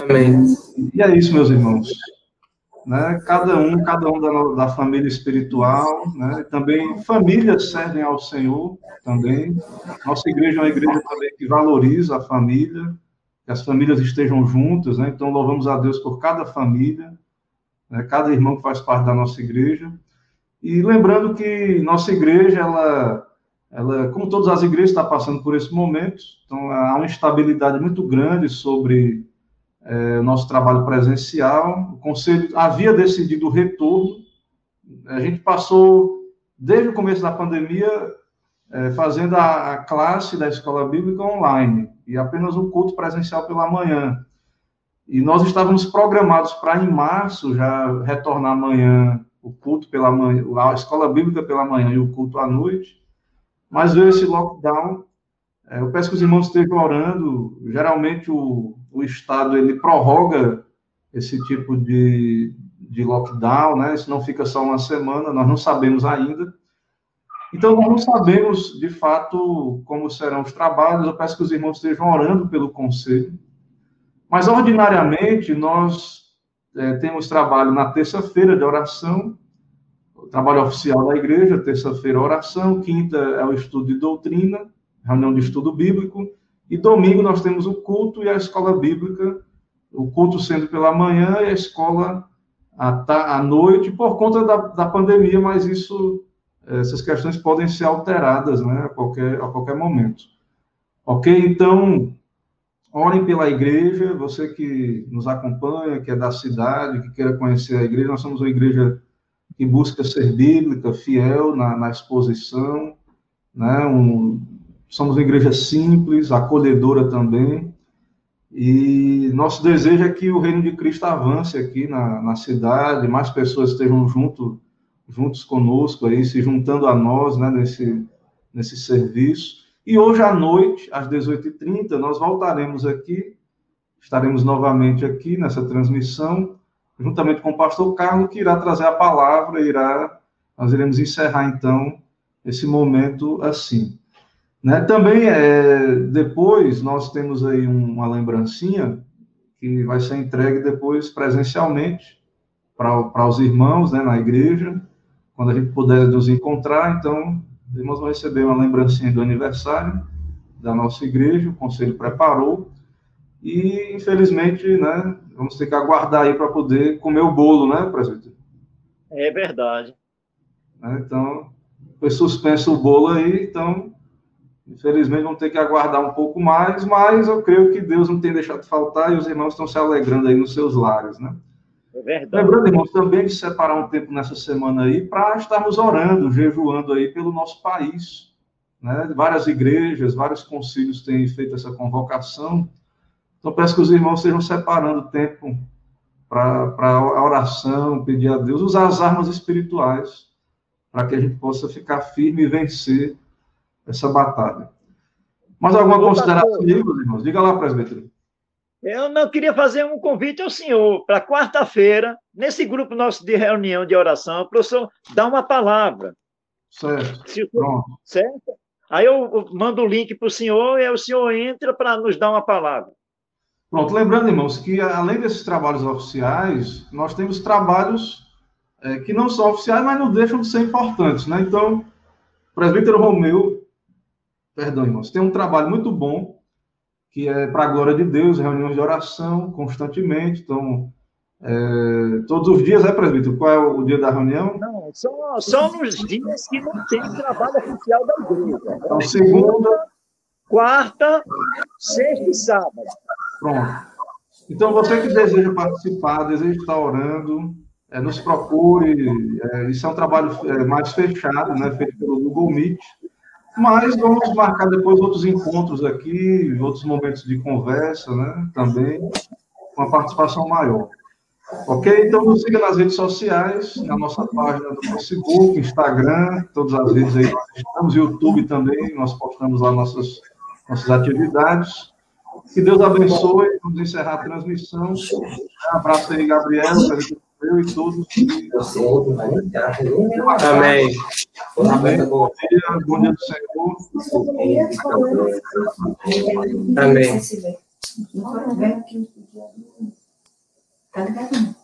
Amém.
E é isso, meus irmãos né? Cada um, cada um da, da família espiritual, né? Também famílias servem ao Senhor também. Nossa igreja é uma igreja também que valoriza a família, que as famílias estejam juntas, né? Então louvamos a Deus por cada família, né? cada irmão que faz parte da nossa igreja. E lembrando que nossa igreja, ela, ela, como todas as igrejas, está passando por esse momento, então há uma instabilidade muito grande sobre é, nosso trabalho presencial. O conselho havia decidido o retorno. A gente passou, desde o começo da pandemia, é, fazendo a, a, classe da escola bíblica online e apenas um culto presencial pela manhã. E nós estávamos programados para, em março, já retornar amanhã o culto pela manhã, a escola bíblica pela manhã e o culto à noite. Mas veio esse lockdown É, eu peço que os irmãos estejam orando. Geralmente o, o Estado ele prorroga esse tipo de, de lockdown, né? Isso não fica só uma semana, nós não sabemos ainda. Então, nós não sabemos, de fato, como serão os trabalhos. Eu peço que os irmãos estejam orando pelo conselho. Mas, ordinariamente, nós é, temos trabalho na terça-feira de oração, o trabalho oficial da igreja, terça-feira, oração, quinta é o estudo de doutrina, reunião de estudo bíblico, e domingo nós temos o culto e a escola bíblica, o culto sendo pela manhã e a escola à, à noite, por conta da, da pandemia, mas isso essas questões podem ser alteradas né, a, qualquer, a qualquer momento. Ok? Então, orem pela igreja, você que nos acompanha, que é da cidade, que queira conhecer a igreja, nós somos uma igreja que busca ser bíblica, fiel na, na exposição, né? Um, somos uma igreja simples, acolhedora também, e nosso desejo é que o reino de Cristo avance aqui na, na cidade, mais pessoas estejam junto juntos conosco aí, se juntando a nós, né, nesse, nesse serviço. E hoje à noite, às 18h30, nós voltaremos aqui, estaremos novamente aqui nessa transmissão, juntamente com o pastor Carlos, que irá trazer a palavra, irá, nós iremos encerrar, então, esse momento assim. Né? Também, é, depois, nós temos aí uma lembrancinha, que vai ser entregue depois presencialmente para os irmãos né, na igreja, quando a gente puder nos encontrar, então, os irmãos vão receber uma lembrancinha do aniversário da nossa igreja, o conselho preparou, e, infelizmente, né, vamos ter que aguardar aí para poder comer o bolo, né, presidente?
É verdade.
Né, então, foi suspenso o bolo aí, então, infelizmente, vamos ter que aguardar um pouco mais, mas eu creio que Deus não tem deixado de faltar e os irmãos estão se alegrando aí nos seus lares, né?
É verdade.
Lembrando, irmãos, também de separar um tempo nessa semana aí para estarmos orando, jejuando aí pelo nosso país. Né? Várias igrejas, vários concílios têm feito essa convocação. Então, peço que os irmãos estejam separando tempo para a oração, pedir a Deus, usar as armas espirituais para que a gente possa ficar firme e vencer essa batalha. Mas alguma consideração, irmãos? Diga lá, presbítero.
Eu não queria fazer um convite ao senhor para quarta-feira, nesse grupo nosso de reunião de oração, para o senhor dar uma palavra.
Certo.
Senhor, Pronto. Certo? Aí eu mando o link para o senhor e aí o senhor entra para nos dar uma palavra.
Pronto, lembrando, irmãos, que além desses trabalhos oficiais, nós temos trabalhos é, que não são oficiais, mas não deixam de ser importantes, né? Então, o presbítero Romeu, perdão, irmãos, tem um trabalho muito bom que é para a glória de Deus, reuniões de oração constantemente. Então, é, todos os dias, é, presbítero? Qual é o dia da reunião?
Não, só, só nos dias que não tem trabalho oficial da igreja.
Então, segunda.
Quarta, sexta e sábado.
Pronto. Então, você que deseja participar, deseja estar orando, é, nos procure. É, isso é um trabalho é, mais fechado, né, feito pelo Google Meet. Mas vamos marcar depois outros encontros aqui, outros momentos de conversa, né? Também, com a participação maior. Ok? Então nos siga nas redes sociais, na nossa página do Facebook, Instagram, todas as redes aí nós estamos, YouTube também, nós postamos lá nossas, nossas atividades. Que Deus abençoe, vamos encerrar a transmissão. Um abraço aí, Gabriel, eu e todos.
Amém.
Amém. Bom dia, bom dia do Senhor.
Amém.
Tá ligado?